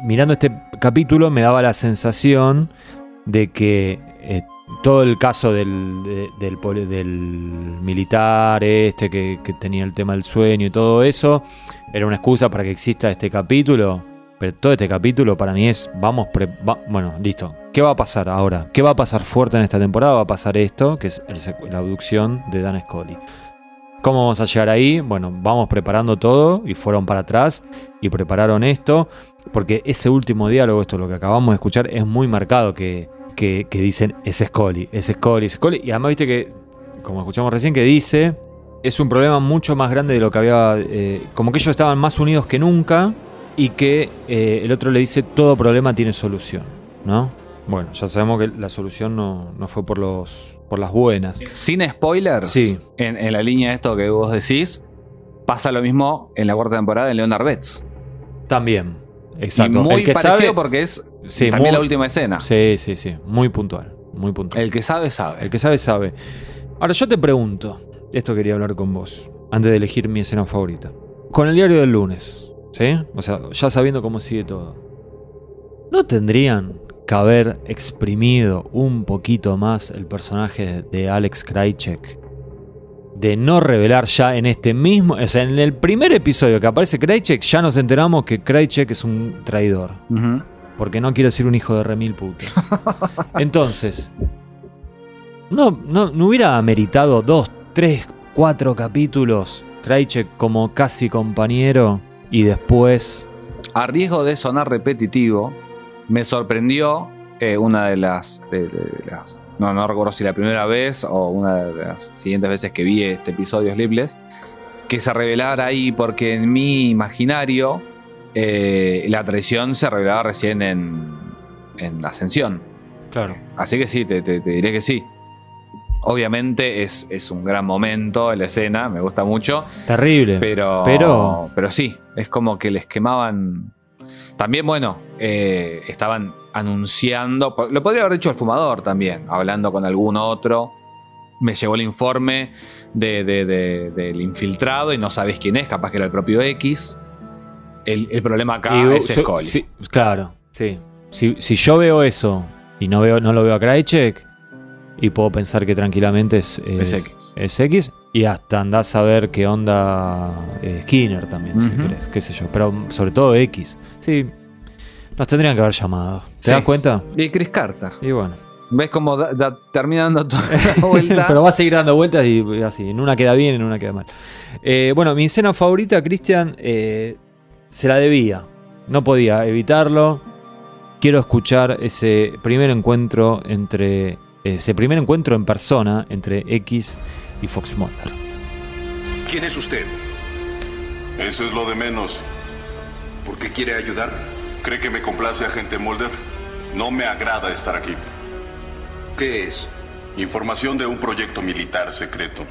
mirando este capítulo, me daba la sensación de que eh, todo el caso del, de- del, militar este que, tenía el tema del sueño y todo eso era una excusa para que exista este capítulo. Pero todo este capítulo para mí es, vamos, bueno, listo. ¿Qué va a pasar ahora? ¿Qué va a pasar fuerte en esta temporada? Va a pasar esto, que es la abducción de Dan Scully. ¿Cómo vamos a llegar ahí? Bueno, vamos preparando todo y fueron para atrás y prepararon esto, porque ese último diálogo, esto lo que acabamos de escuchar, es muy marcado que, que, que dicen es Scully, es Scully, es Scully. Y además viste que, como escuchamos recién, que dice, es un problema mucho más grande de lo que había, eh, como que ellos estaban más unidos que nunca y que eh, el otro le dice, todo problema tiene solución, ¿no? Bueno, ya sabemos que la solución no, no fue por, los, por las buenas. Sin spoilers, Sí. en, en la línea de esto que vos decís, pasa lo mismo en la cuarta temporada de Leonard Betts. También, exacto. Y muy el que parecido sabe, porque es Sí, también muy- la última escena. Sí, sí, sí, muy puntual, muy puntual. El que sabe, sabe. El que sabe, sabe. Ahora yo te pregunto, esto quería hablar con vos, antes de elegir mi escena favorita. Con el diario del lunes, ¿sí? O sea, ya sabiendo cómo sigue todo. ¿No tendrían que haber exprimido un poquito más el personaje de Alex Krycek? De no revelar ya en este mismo... O sea, en el primer episodio que aparece Krycek, ya nos enteramos que Krycek es un traidor. Ujú. Porque no quiero decir un hijo de remil putas. Entonces, ¿no, no, no hubiera meritado dos, tres, cuatro capítulos Krycek como casi compañero y después... A riesgo de sonar repetitivo, me sorprendió eh, una de las, de- de las- No, no recuerdo si la primera vez o una de las siguientes veces que vi este episodio Sleepless. Que se revelara ahí, porque en mi imaginario eh, la traición se revelaba recién en, en Ascensión. Claro. Así que sí, te, te- te diré que sí. Obviamente es, es un gran momento la escena, me gusta mucho. Terrible. Pero, Pero- pero sí, es como que les quemaban. También, bueno, eh, estaban anunciando. Lo podría haber dicho el fumador también, hablando con algún otro. Me llegó el informe de- de- de- del infiltrado y no sabes quién es, capaz que era el propio X. El, el problema acá Y, es so- Scully. claro, sí. Si, si yo veo eso y no veo no lo veo a Krycek y puedo pensar que tranquilamente es, Es X. es X, y hasta andás a ver qué onda eh, Skinner también, si querés, qué sé yo. Pero sobre todo X. Sí, nos tendrían que haber llamado. ¿Te Sí. das cuenta? Y Chris Carter. Y bueno. ¿Ves cómo da- da- termina dando toda la vuelta? Pero va a seguir dando vueltas y y así. En una queda bien, en una queda mal. Eh, bueno, mi escena favorita, Cristian, eh, se la debía. No podía evitarlo. Quiero escuchar ese primer encuentro entre. Ese primer encuentro en persona entre X y Fox Mulder. ¿Quién es usted? Eso es lo de menos. ¿Por qué quiere ayudar? ¿Cree que me complace agente Mulder? No me agrada estar aquí. ¿Qué es? Información de un proyecto militar secreto.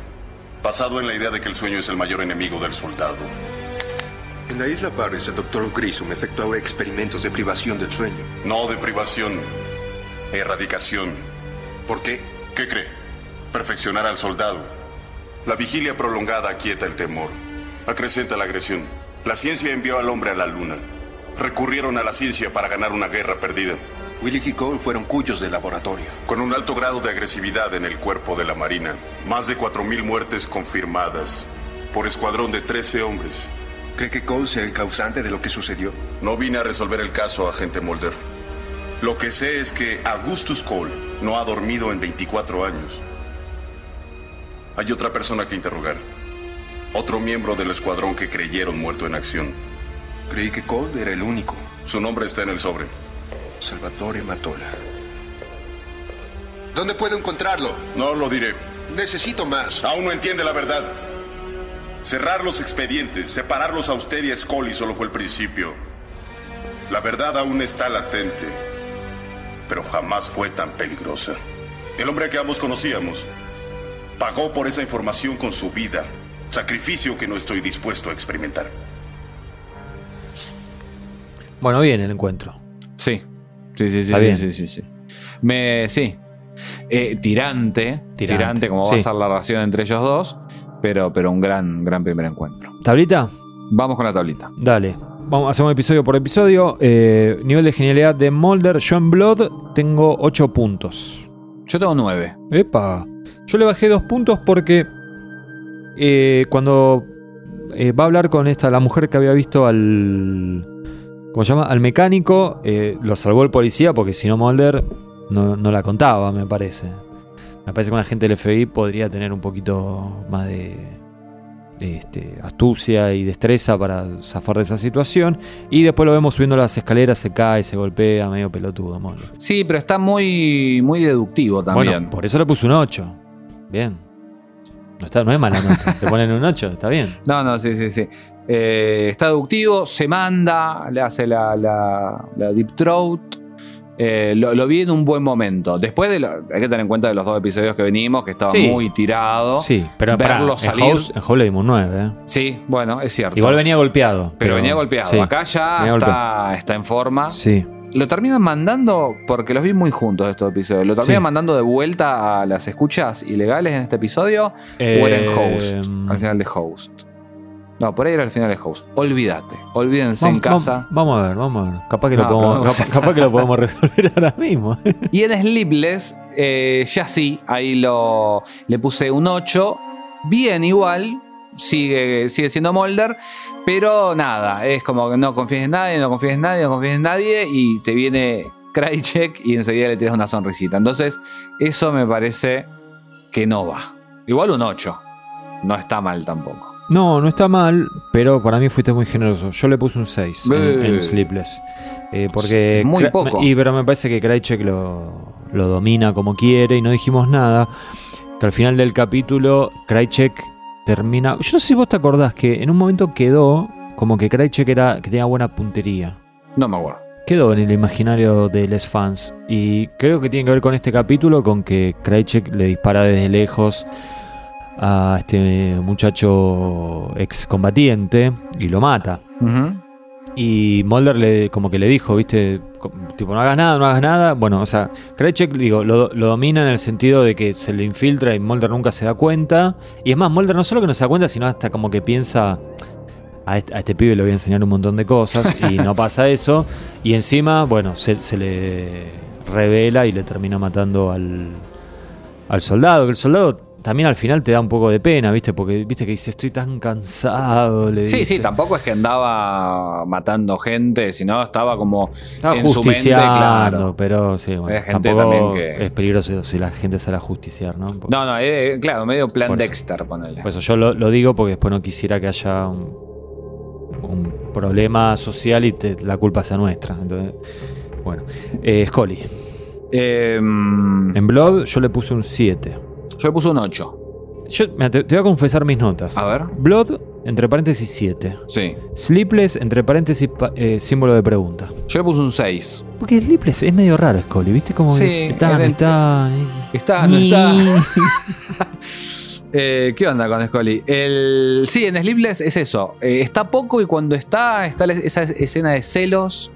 Basado en la idea de que el sueño es el mayor enemigo del soldado. En la isla Paris, el doctor Grissom efectuaba experimentos de privación del sueño. No de privación. Erradicación. ¿Por qué? ¿Qué cree? Perfeccionar al soldado. La vigilia prolongada aquieta el temor, acrecenta la agresión. La ciencia envió al hombre a la luna. Recurrieron a la ciencia para ganar una guerra perdida. Willy y Cole fueron cuyos de laboratorio. Con un alto grado de agresividad en el cuerpo de la Marina. Más de 4.000 muertes confirmadas. Por escuadrón de 13 hombres. ¿Cree que Cole sea el causante de lo que sucedió? No vine a resolver el caso, agente Mulder. Lo que sé es que Augustus Cole no ha dormido en 24 años. Hay otra persona que interrogar. Otro miembro del escuadrón que creyeron muerto en acción. Creí que Cole era el único. Su nombre está en el sobre. Salvatore Matola. ¿Dónde puedo encontrarlo? No lo diré. Necesito más. Aún no entiende la verdad. Cerrar los expedientes, separarlos a usted y a Scully solo fue el principio. La verdad aún está latente, pero jamás fue tan peligrosa. El hombre que ambos conocíamos pagó por esa información con su vida, sacrificio que no estoy dispuesto a experimentar. Bueno, bien el encuentro. Sí. Sí, sí, sí, Está sí, bien. sí, sí, sí. Me, sí. Eh, tirante, tirante, Tirante, como va a ser la relación entre ellos dos, pero, pero un gran, gran primer encuentro. ¿Tablita? Vamos con la tablita. Dale. Vamos, hacemos episodio por episodio. Eh, nivel de genialidad de Mulder. Yo en Blood tengo 8 puntos. Yo tengo 9. Epa. Yo le bajé 2 puntos porque eh, cuando eh, va a hablar con esta, la mujer que había visto al. ¿Cómo se llama? Al mecánico, eh, lo salvó el policía porque si no Mulder no, no la contaba, me parece. Me parece que un agente del FBI podría tener un poquito más de, de, este, astucia y destreza para zafar de esa situación. Y después lo vemos subiendo las escaleras, se cae, se golpea, medio pelotudo, Mulder. Sí, pero está muy, muy deductivo también. Bueno, por eso le puse un 8. Bien. No, está, no es mala nota. Te ponen un 8, está bien. No, no, sí, sí, sí. Eh, está deductivo, se manda, le hace la, la, la deep throat. Eh, lo, lo vi en un buen momento. Después de lo- hay que tener en cuenta de los dos episodios que venimos, que estaba Sí. muy tirado. Sí, pero verlo en salir. House, en House le dimos 9. ¿eh? Sí, bueno, es cierto. Igual venía golpeado. pero, venía golpeado. sí, Acá ya está, está en forma. Sí. Lo terminan mandando, porque los vi muy juntos estos episodios, lo terminan Sí. mandando de vuelta a las escuchas ilegales en este episodio o era en Eh, Host, al final de Host. No, por ahí era al final de Host. Olvídate, olvídense en casa. vam- Vamos a ver, vamos a ver. Capaz que, lo, podemos, pero- capaz, capaz que lo podemos resolver ahora mismo. Y en Sleepless, eh, ya sí, ahí lo, le puse un 8. Bien igual, sigue, sigue siendo Molder, pero nada, es como que no confíes en nadie, no confíes en nadie, no confíes en nadie, y te viene Krychek y enseguida le tiras una sonrisita. Entonces, eso me parece que no va. Igual un 8, no está mal tampoco. No, no está mal, pero para mí fuiste muy generoso. Yo le puse un 6 en, Eh. en Sleepless. Eh, porque muy poco. Y pero me parece que Krychek lo, lo domina como quiere y no dijimos nada. Que al final del capítulo Krychek termina. Yo no sé si vos te acordás que en un momento quedó como que Krychek era que tenía buena puntería. No me acuerdo. Quedó en el imaginario de los fans. Y creo que tiene que ver con este capítulo, con que Krychek le dispara desde lejos a este muchacho excombatiente y lo mata. Y Mulder le, como que le dijo, viste, tipo, no hagas nada, no hagas nada. Bueno, o sea, Krychek, digo, lo, lo domina en el sentido de que se le infiltra y Mulder nunca se da cuenta. Y es más, Mulder no solo que no se da cuenta, sino hasta como que piensa, a este, a este pibe le voy a enseñar un montón de cosas y no pasa eso. Y encima, bueno, se, se le revela y le termina matando al, al soldado. Que el soldado también al final te da un poco de pena, ¿viste? Porque, ¿viste? Que dice, estoy tan cansado. Le Sí, dice. sí, tampoco es que andaba matando gente, sino estaba como Estaba en su mente, claro. pero sí, bueno, gente tampoco que- es peligroso si la gente sale a justiciar, ¿no? No, no, eh, claro, medio plan Por. Dexter, ponele. por eso yo lo, lo digo porque después no quisiera que haya un, un problema social y te- la culpa sea nuestra. Entonces, bueno, eh, Scully. Eh, En Blood yo le puse un 7. Yo le puse un 8. Yo, mira, te, te voy a confesar mis notas. A ver. Blood, entre paréntesis 7. Sí. Sleepless, entre paréntesis pa- eh, símbolo de pregunta. Yo le puse un 6. Porque Sleepless es medio raro, Scully, ¿viste? Como Sí, que está, no está. Está, no está. Eh, ¿Qué onda con Scully? El, sí, en Sleepless es eso. Eh, está poco y cuando está, está esa escena de celos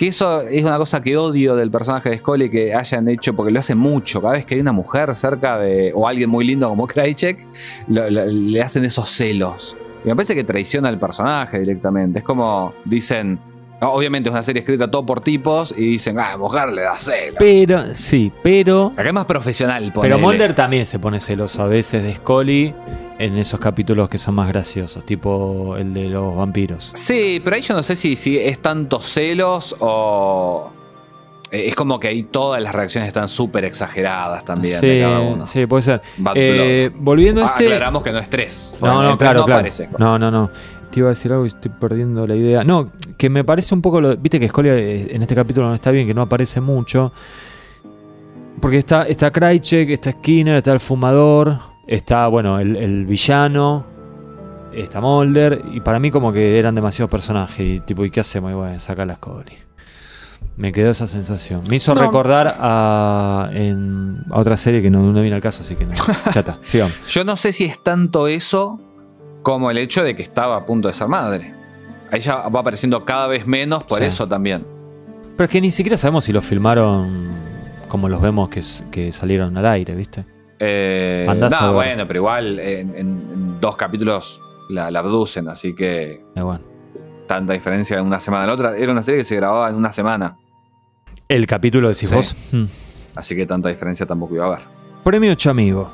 Que eso es una cosa que odio del personaje de Scully que hayan hecho, porque lo hace mucho. Cada vez que hay una mujer cerca de. o alguien muy lindo como Krychek, le hacen esos celos. Y me parece que traiciona al personaje directamente. Es como dicen. Obviamente es una serie escrita todo por tipos y dicen, ah, mujer le da celos. Pero, sí, pero. Acá es más profesional, Pero ponele. Mulder también se pone celoso a veces de Scully en esos capítulos que son más graciosos, tipo el de los vampiros. Sí, pero ahí yo no sé si, si es tantos celos o. eh, Es como que ahí todas las reacciones están súper exageradas también sí, de cada uno. sí, puede ser. Eh, volviendo a Ah, este. Aclaramos que no es tres. No, no, claro, no claro. aparece. No, no, no. Te iba a decir algo y estoy perdiendo la idea. No, que me parece un poco lo. Viste que Scully eh, en este capítulo no está bien, que no aparece mucho. Porque está, está Krychek, está Skinner, está el fumador, está, bueno, el, el villano, está Mulder. Y para mí, como que eran demasiados personajes. Y tipo, ¿y qué hacemos? Y bueno, saca la Scully. Me quedó esa sensación. Me hizo No. recordar a, en, a otra serie que no, no viene al caso, así que no. Ya está, sigamos. Yo no sé si es tanto eso como el hecho de que estaba a punto de ser madre. Ahí ya va apareciendo cada vez menos por Sí. eso también. Pero es que ni siquiera sabemos si los filmaron como los vemos que, salieron al aire, ¿viste? Eh, Andás a no, bueno, pero igual en, dos capítulos la, la abducen, así que Eh, bueno. tanta diferencia de una semana a la otra. Era una serie que se grababa en una semana, El capítulo decís Sí. vos. Mm. así que tanta diferencia tampoco iba a haber. Premio Chamigo.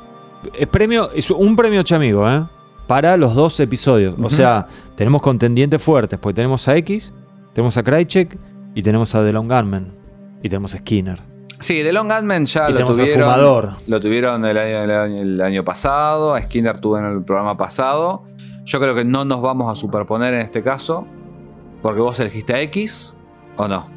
Es, premio, es un premio Chamigo, ¿eh? Para los dos episodios. O sea, tenemos contendientes fuertes, porque tenemos a X, tenemos a Krychek y tenemos a The Long Gunman. Y tenemos a Skinner. Sí, The Long Gunman ya Y lo tuvieron. fumador. Lo tuvieron el año, el año- el año pasado. A Skinner tuvo en el programa pasado. Yo creo que no nos vamos a superponer en este caso. Porque vos elegiste a X o no.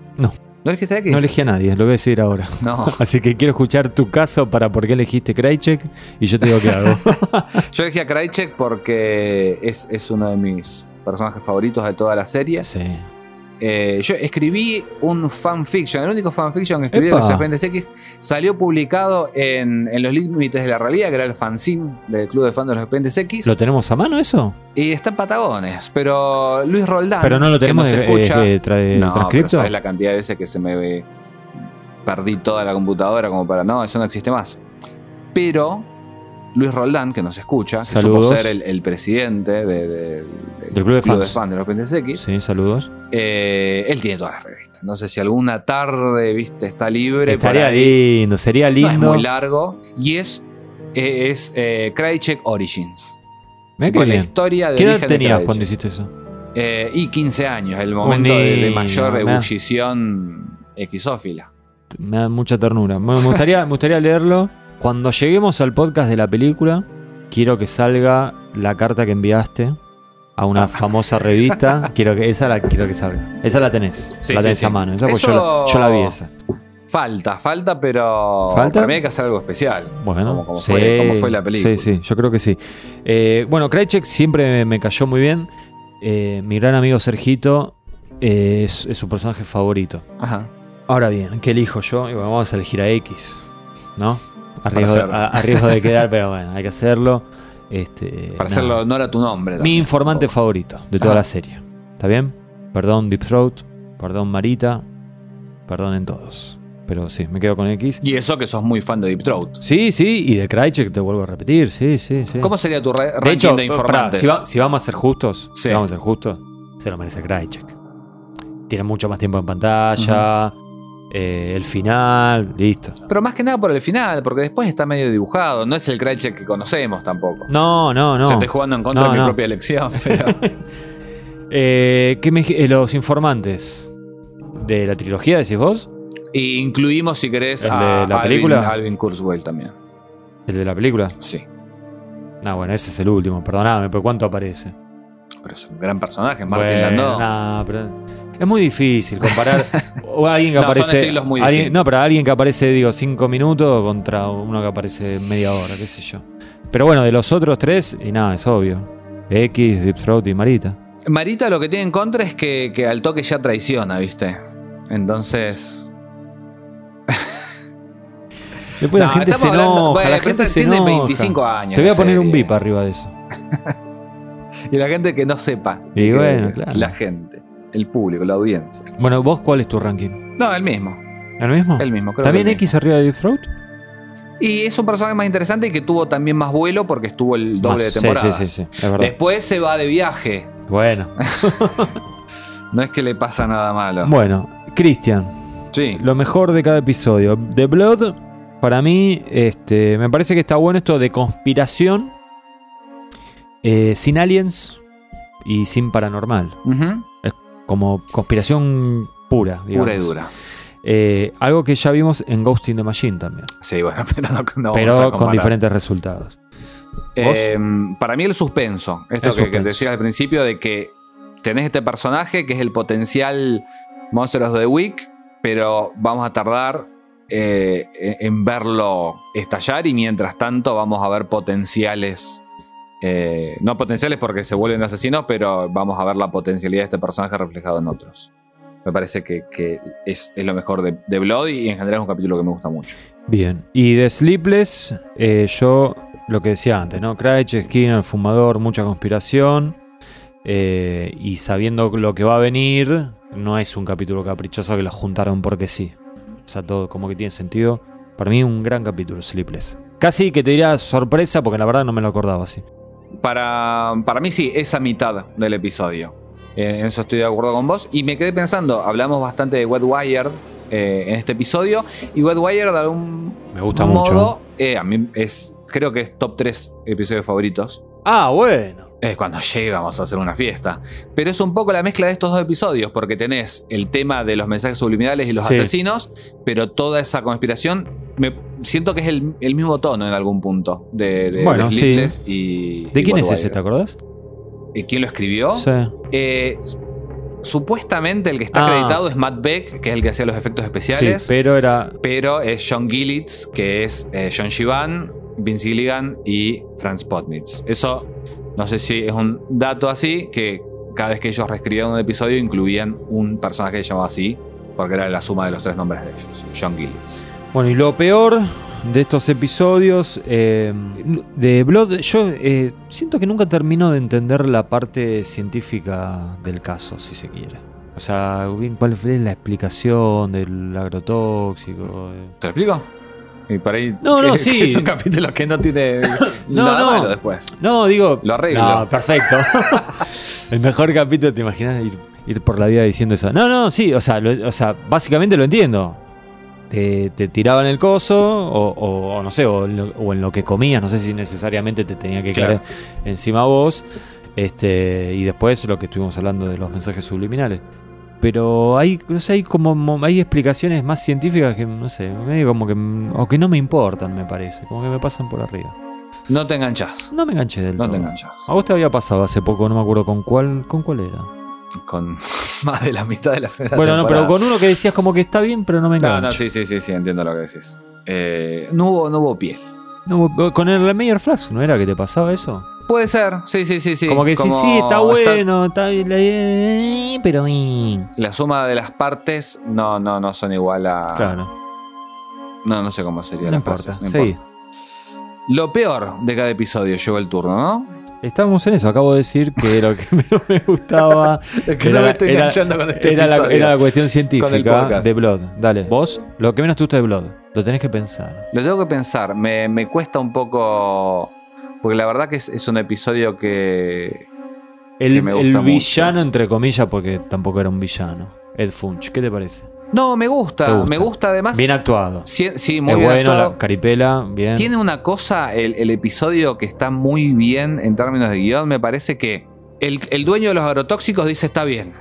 No. ¿No elegiste a? No elegí a nadie, lo voy a decir ahora. No. Así que quiero escuchar tu caso para por qué elegiste Krychek y yo te digo qué hago. Yo elegí a Krychek porque es, es uno de mis personajes favoritos de toda la serie. sí. Eh, yo escribí un fanfiction, el único fanfiction que escribí de los Expedientes X salió publicado en, en Los Límites de la Realidad, que era el fanzine del Club de Fans de los Expedientes X. ¿Lo tenemos a mano eso? Y está en Patagones, pero Luis Roldán. Pero no lo que tenemos nos de- escucha, eh, tra- no, pero transcripto. ¿sabes la cantidad de veces que se me ve- perdí toda la computadora como para. No, eso no existe más. Pero Luis Roldán, que nos escucha, que Saludos. supo ser el, el presidente de- de- Del Club de Fans. de los Expedientes X, Sí, saludos. eh, él tiene todas las revistas. No sé si alguna tarde, viste, está libre. Estaría lindo, sería No lindo. es muy largo. Y es, eh, es eh, Krychek Origins. Qué Con la historia de ¿Qué edad de tenías cuando hiciste eso? Eh, y 15 años, el momento de, de mayor me ebullición exófila. Me da mucha ternura. Me me gustaría, me gustaría leerlo. Cuando lleguemos al podcast de la película, quiero que salga la carta que enviaste a una famosa revista. Quiero que esa la quiero que salga. Esa la tenés. Sí, la tenés sí. a mano. Esa pues Eso- yo, la, yo la vi esa. Falta, falta, pero ¿Falta? para mí hay que hacer algo especial. Bueno, como, fue, como fue la película. Sí, sí, yo creo que sí. Eh, bueno, Krychek siempre me, me cayó muy bien. Eh, mi gran amigo Sergito eh, es, es su personaje favorito. Ajá. Ahora bien, ¿qué elijo yo? Y bueno, vamos a elegir a X, ¿no? A riesgo, de, hacerlo. a- a riesgo de quedar, pero bueno, hay que hacerlo. Este, Para hacerlo honor a tu nombre. Mi informante favorito de toda Ajá. la serie. ¿Está bien? Perdón Deep Throat, perdón Marita, perdonen todos. Pero sí, me quedo con X. Y eso que sos muy fan de Deep Throat. Sí, sí, y de Krychek te vuelvo a repetir, sí, sí, sí. ¿Cómo sería tu ranking De hecho, de pará, informantes? si, va- si vamos a ser justos, Sí. si vamos a ser justos, se lo merece Krychek. Tiene mucho más tiempo en pantalla, eh, el final, listo. Pero más que nada por el final, porque después está medio dibujado. No es el Krychek que conocemos tampoco. No, no, no. O sea, estoy jugando en contra No, de mi no. propia elección. Pero... Eh, ¿qué me dij- eh, los informantes de la trilogía, decís vos? y incluimos, si querés, ¿El a de la Alvin- película? Alvin Kurzweil también. ¿El de la película? Sí. No, bueno, ese es el último, perdóname, pero ¿cuánto aparece? Pero es un gran personaje, Martin Bueno, Landau. nah, pero es muy difícil comparar o alguien que No, aparece. muy alguien- no, pero alguien que aparece, digo, cinco minutos contra uno que aparece media hora, qué sé yo. Pero bueno, de los otros tres, y nada, es obvio. X, Deep Throat y Marita. Marita lo que tiene en contra es que, que al toque ya traiciona, ¿viste? Entonces. Después la gente se hablando- enoja, bueno, la gente se tiene enoja. 25 años Te voy a poner un bip arriba de eso. Y la gente que no sepa. Y bueno, claro. La gente. El público, la audiencia. Bueno, ¿vos cuál es tu ranking? No, el mismo. ¿El mismo? El mismo, creo ¿También que el X arriba de Deep Throat? Y es un personaje más interesante y que tuvo también más vuelo porque estuvo el doble Más, de sí, temporadas. sí, sí, sí, es verdad. Después se va de viaje. Bueno. No es que le pasa nada malo. Bueno, Cristian. Sí. Lo mejor de cada episodio. The Blood, para mí, este, me parece que está bueno esto de conspiración eh, sin aliens y sin paranormal. Ujú. Como conspiración pura, digamos. Pura y dura. Eh, algo que ya vimos en Ghost in the Machine también. Sí, bueno, pero no, no vamos a pero con diferentes resultados. Eh, para mí el suspenso. Esto El que, que suspenso. decía al principio de que tenés este personaje que es el potencial Monster of the Week, pero vamos a tardar eh, en verlo estallar y mientras tanto vamos a ver potenciales. Eh, no potenciales porque se vuelven asesinos, pero vamos a ver la potencialidad de este personaje reflejado en otros. Me parece que, es, lo mejor de, de Blood y en general es un capítulo que me gusta mucho. Bien. Y de Sleepless, eh, yo lo que decía antes, ¿no? Craig, Skinner, fumador, mucha conspiración. eh, y sabiendo lo que va a venir, no es un capítulo caprichoso que lo juntaron porque sí. O sea, todo como que tiene sentido. Para mí, un gran capítulo, Sleepless. Casi que te diría sorpresa, porque la verdad no me lo acordaba así. Para, para mí sí, esa mitad del episodio. Eh, en eso estoy de acuerdo con vos. Y me quedé pensando, hablamos bastante de Wet Wired eh, en este episodio. Y Wet Wired de algún Me gusta modo, mucho. eh, a mí es, creo que es top 3 episodios favoritos. Ah, bueno. Es cuando llegue vamos a hacer una fiesta. Pero es un poco la mezcla de estos dos episodios, porque tenés el tema de los mensajes subliminales y los Sí. asesinos, pero toda esa conspiración, me siento que es el, el mismo tono en algún punto de, de Bueno, sí. Sleepless y ¿De y quién es ese, te acordás? Eh, ¿Quién lo escribió? Sí. Eh, supuestamente el que está Ah. acreditado es Matt Beck, que es el que hacía los efectos especiales. Sí, pero era. pero es John Gillitz, que es eh, John Shivan, Vince Gilligan y Franz Potnitz. Eso, no sé si es un dato así, que cada vez que ellos reescribían un episodio incluían un personaje que se llamaba así, porque era la suma de los tres nombres de ellos. John Gillitz. Bueno, y lo peor de estos episodios eh, de Blood, yo eh, siento que nunca termino de entender la parte científica del caso, si se quiere. O sea, ¿cuál fue la explicación del agrotóxico? ¿Te lo explico? Y por ahí. No, no, que- sí. que es un capítulo que no tiene No, nada no. malo después. No, digo. Lo arreglo. No, perfecto. El mejor capítulo, ¿te imaginas ir, ir por la vida diciendo eso? No, no, sí, o sea, lo- o sea básicamente lo entiendo. Te, te tiraban el coso, o, o- o no sé, o en, lo, o en lo que comías, no sé si necesariamente te tenía que Claro. caer encima vos. Este, y después lo que estuvimos hablando de los mensajes subliminales. Pero hay, no sé, hay como mo- hay explicaciones más científicas que, no sé, medio como que. o que no me importan, me parece. Como que me pasan por arriba. No te enganchas. No me enganché del No todo. te enganchas. A vos te había pasado hace poco, no me acuerdo con cuál, con cuál era. Con más de la mitad de la primera bueno, no, pero con uno que decías como que está bien, pero no me No, engancho. no, sí, sí, sí, sí, entiendo lo que decís. Eh, no, hubo, no hubo piel. No, con el Meyer Flash, ¿no era que te pasaba eso? Puede ser, sí, sí, sí, sí. como que sí, sí, está bueno, está, eh, pero... eh. La suma de las partes no, no, no son igual a. Claro, No, no sé cómo sería no la importa. frase, no sí. importa. Lo peor de cada episodio llegó el turno, ¿no? Estábamos en eso, acabo de decir que lo que menos me gustaba Es que no me estoy enganchando con este era la, era la cuestión científica de Blood. Dale, vos, lo que menos te gusta de Blood, lo tenés que pensar. Lo tengo que pensar. Me, me cuesta un poco. Porque la verdad que es, es un episodio que. El, Que me gusta el mucho. villano, entre comillas, porque tampoco era un villano. Ed Funch, ¿qué te parece? No, me gusta. Me gusta además. Bien actuado. Sí, sí, muy es bien bueno, actuado. la caripela, bien. Tiene una cosa, el, el episodio que está muy bien en términos de guion, me parece que el, el dueño de los agrotóxicos dice está bien.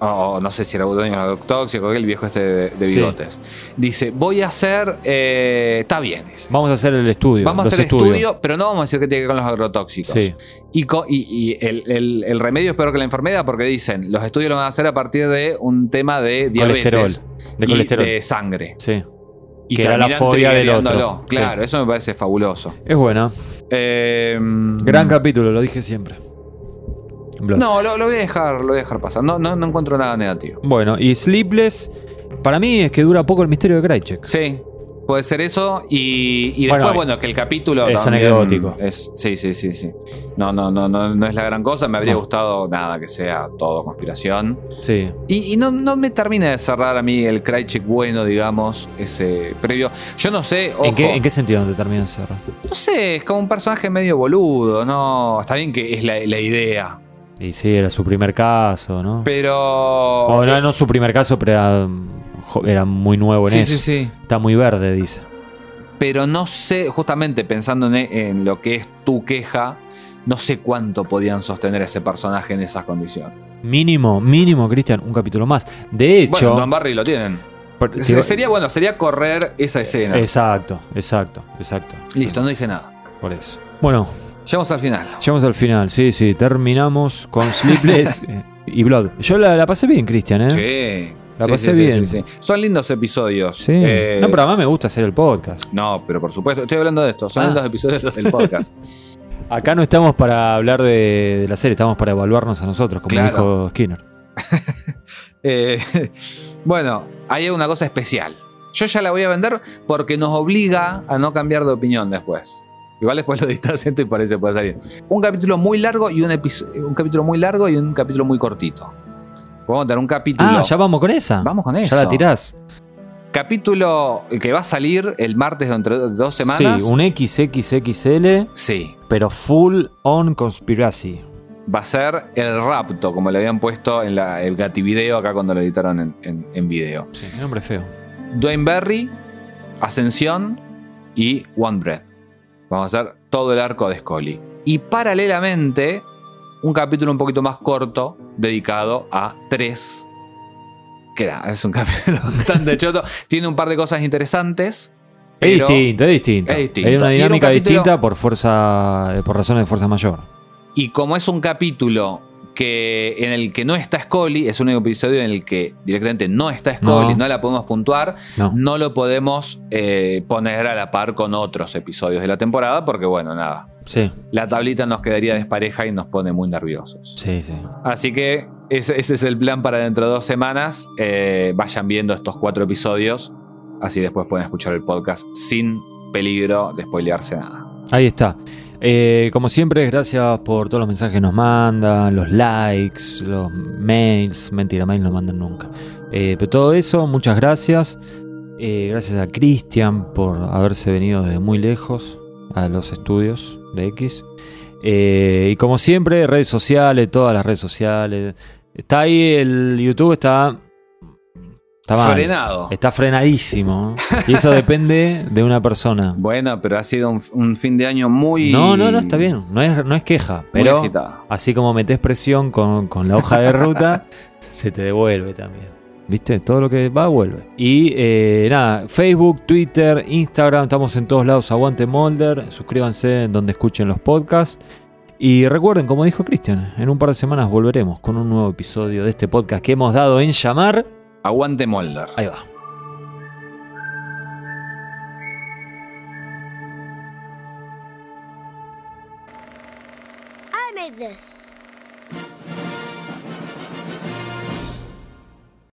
O no sé si era el dueño de agrotóxicos, el viejo este de, de Sí. bigotes. Dice, voy a hacer... eh, está bien, dice. Vamos a hacer el estudio. Vamos a hacer estudios. estudio, pero no vamos a decir que tiene que ver con los agrotóxicos. Sí. Y, co- y- y el, el- el remedio es peor que la enfermedad porque dicen, los estudios lo van a hacer a partir de un tema de diabetes. Colesterol. De y colesterol. de sangre. Sí. Y Que era la fobia del otro. Claro, Sí. eso me parece fabuloso. Es buena. Eh, Gran capítulo, lo dije siempre. Blood. No, lo, lo voy a dejar, lo voy a dejar pasar. No, no, no encuentro nada negativo. Bueno, y Sleepless, para mí es que dura poco el misterio de Krychek. Sí. Puede ser eso y, después, bueno, que el capítulo es anecdótico. Es, sí, sí, sí, sí. No, no, no, no, no es la gran cosa. Me habría No. gustado nada que sea todo conspiración. Sí. Y, y no, no me termina de cerrar a mí el Krychek bueno, digamos, ese previo. Yo no sé, ojo, ¿En qué, ¿En qué sentido no te termina de cerrar? no sé, es como un personaje medio boludo, ¿no? Está bien que es la, la idea, Y sí, era su primer caso, ¿no? pero... O no, no su primer caso, pero era, era muy nuevo en sí, eso. sí, sí. Está muy verde, dice. Pero no sé, justamente pensando en, en lo que es tu queja, no sé cuánto podían sostener ese personaje en esas condiciones. Mínimo, mínimo, Cristian, un capítulo más. De hecho. bueno, Don Barry lo tienen. Sería bueno, sería correr esa escena. Exacto, exacto, exacto. Listo, no dije nada. Por eso. Bueno, Llegamos al final. llegamos al final. Sí, sí, terminamos con Sleepless y Blood. Yo la, la pasé bien, Cristian, ¿eh? Sí. La Sí, pasé sí, bien. sí. Son lindos episodios. Sí. Eh, No, pero además me gusta hacer el podcast. no, pero por supuesto. Estoy hablando de esto. Son Ah. lindos episodios del podcast. Acá no estamos para hablar de, de la serie, estamos para evaluarnos a nosotros, como Claro. dijo Skinner. Eh, bueno, hay una cosa especial. Yo ya la voy a vender porque nos obliga a no cambiar de opinión después. Igual después lo distanciento y parece puede salir. Un capítulo muy largo y un, un capítulo muy largo y un capítulo muy cortito. Vamos a tener un capítulo. Ah, ya vamos con esa. Vamos con eso. Ya la tirás. Capítulo que va a salir el martes dentro de dos semanas. Sí, un XXXL, Sí. pero full on conspiracy. Va a ser el rapto, como le habían puesto en la, el gativideo acá cuando lo editaron en, en- en video. Sí, qué nombre feo. Dwayne Berry, Ascensión y One Breath. Vamos a hacer todo el arco de Scully. Y paralelamente, un capítulo un poquito más corto dedicado a tres. Que es un capítulo bastante choto. Tiene un par de cosas interesantes. Es distinto, es distinto. es distinto. Hay una un dinámica capítulo- distinta por fuerza, eh, por razones de fuerza mayor. Y como es un capítulo que en el que no está Scully, es un único episodio en el que directamente no está Scully, no, No. la podemos puntuar, No. no lo podemos eh, poner a la par con otros episodios de la temporada, porque bueno, nada. Sí, La tablita nos quedaría despareja y nos pone muy nerviosos. sí, sí. Así que ese, ese es el plan para dentro de dos semanas. Eh, vayan viendo estos cuatro episodios, así después pueden escuchar el podcast sin peligro de spoilearse nada. Ahí está. Eh, como siempre, gracias por todos los mensajes que nos mandan, los likes, los mails. Mentira, mails no mandan nunca. Eh, pero todo eso, muchas gracias. Eh, gracias a Cristian por haberse venido desde muy lejos a los estudios de X. Y como siempre, redes sociales, todas las redes sociales. Está ahí el YouTube, está. Está mal. Frenado. Está frenadísimo. Y eso depende de una persona. Bueno, pero ha sido un, un fin de año muy. No, no, no, está bien. No es, no es queja. Pero así como metes presión con, con la hoja de ruta, se te devuelve también. ¿Viste? Todo lo que va, vuelve. Y eh, nada, Facebook, Twitter, Instagram, estamos en todos lados. Aguante Molder. Suscríbanse en donde escuchen los podcasts. Y recuerden, como dijo Cristian, en un par de semanas volveremos con un nuevo episodio de este podcast que hemos dado en llamar. Aguante Molder. Ahí va. I made this.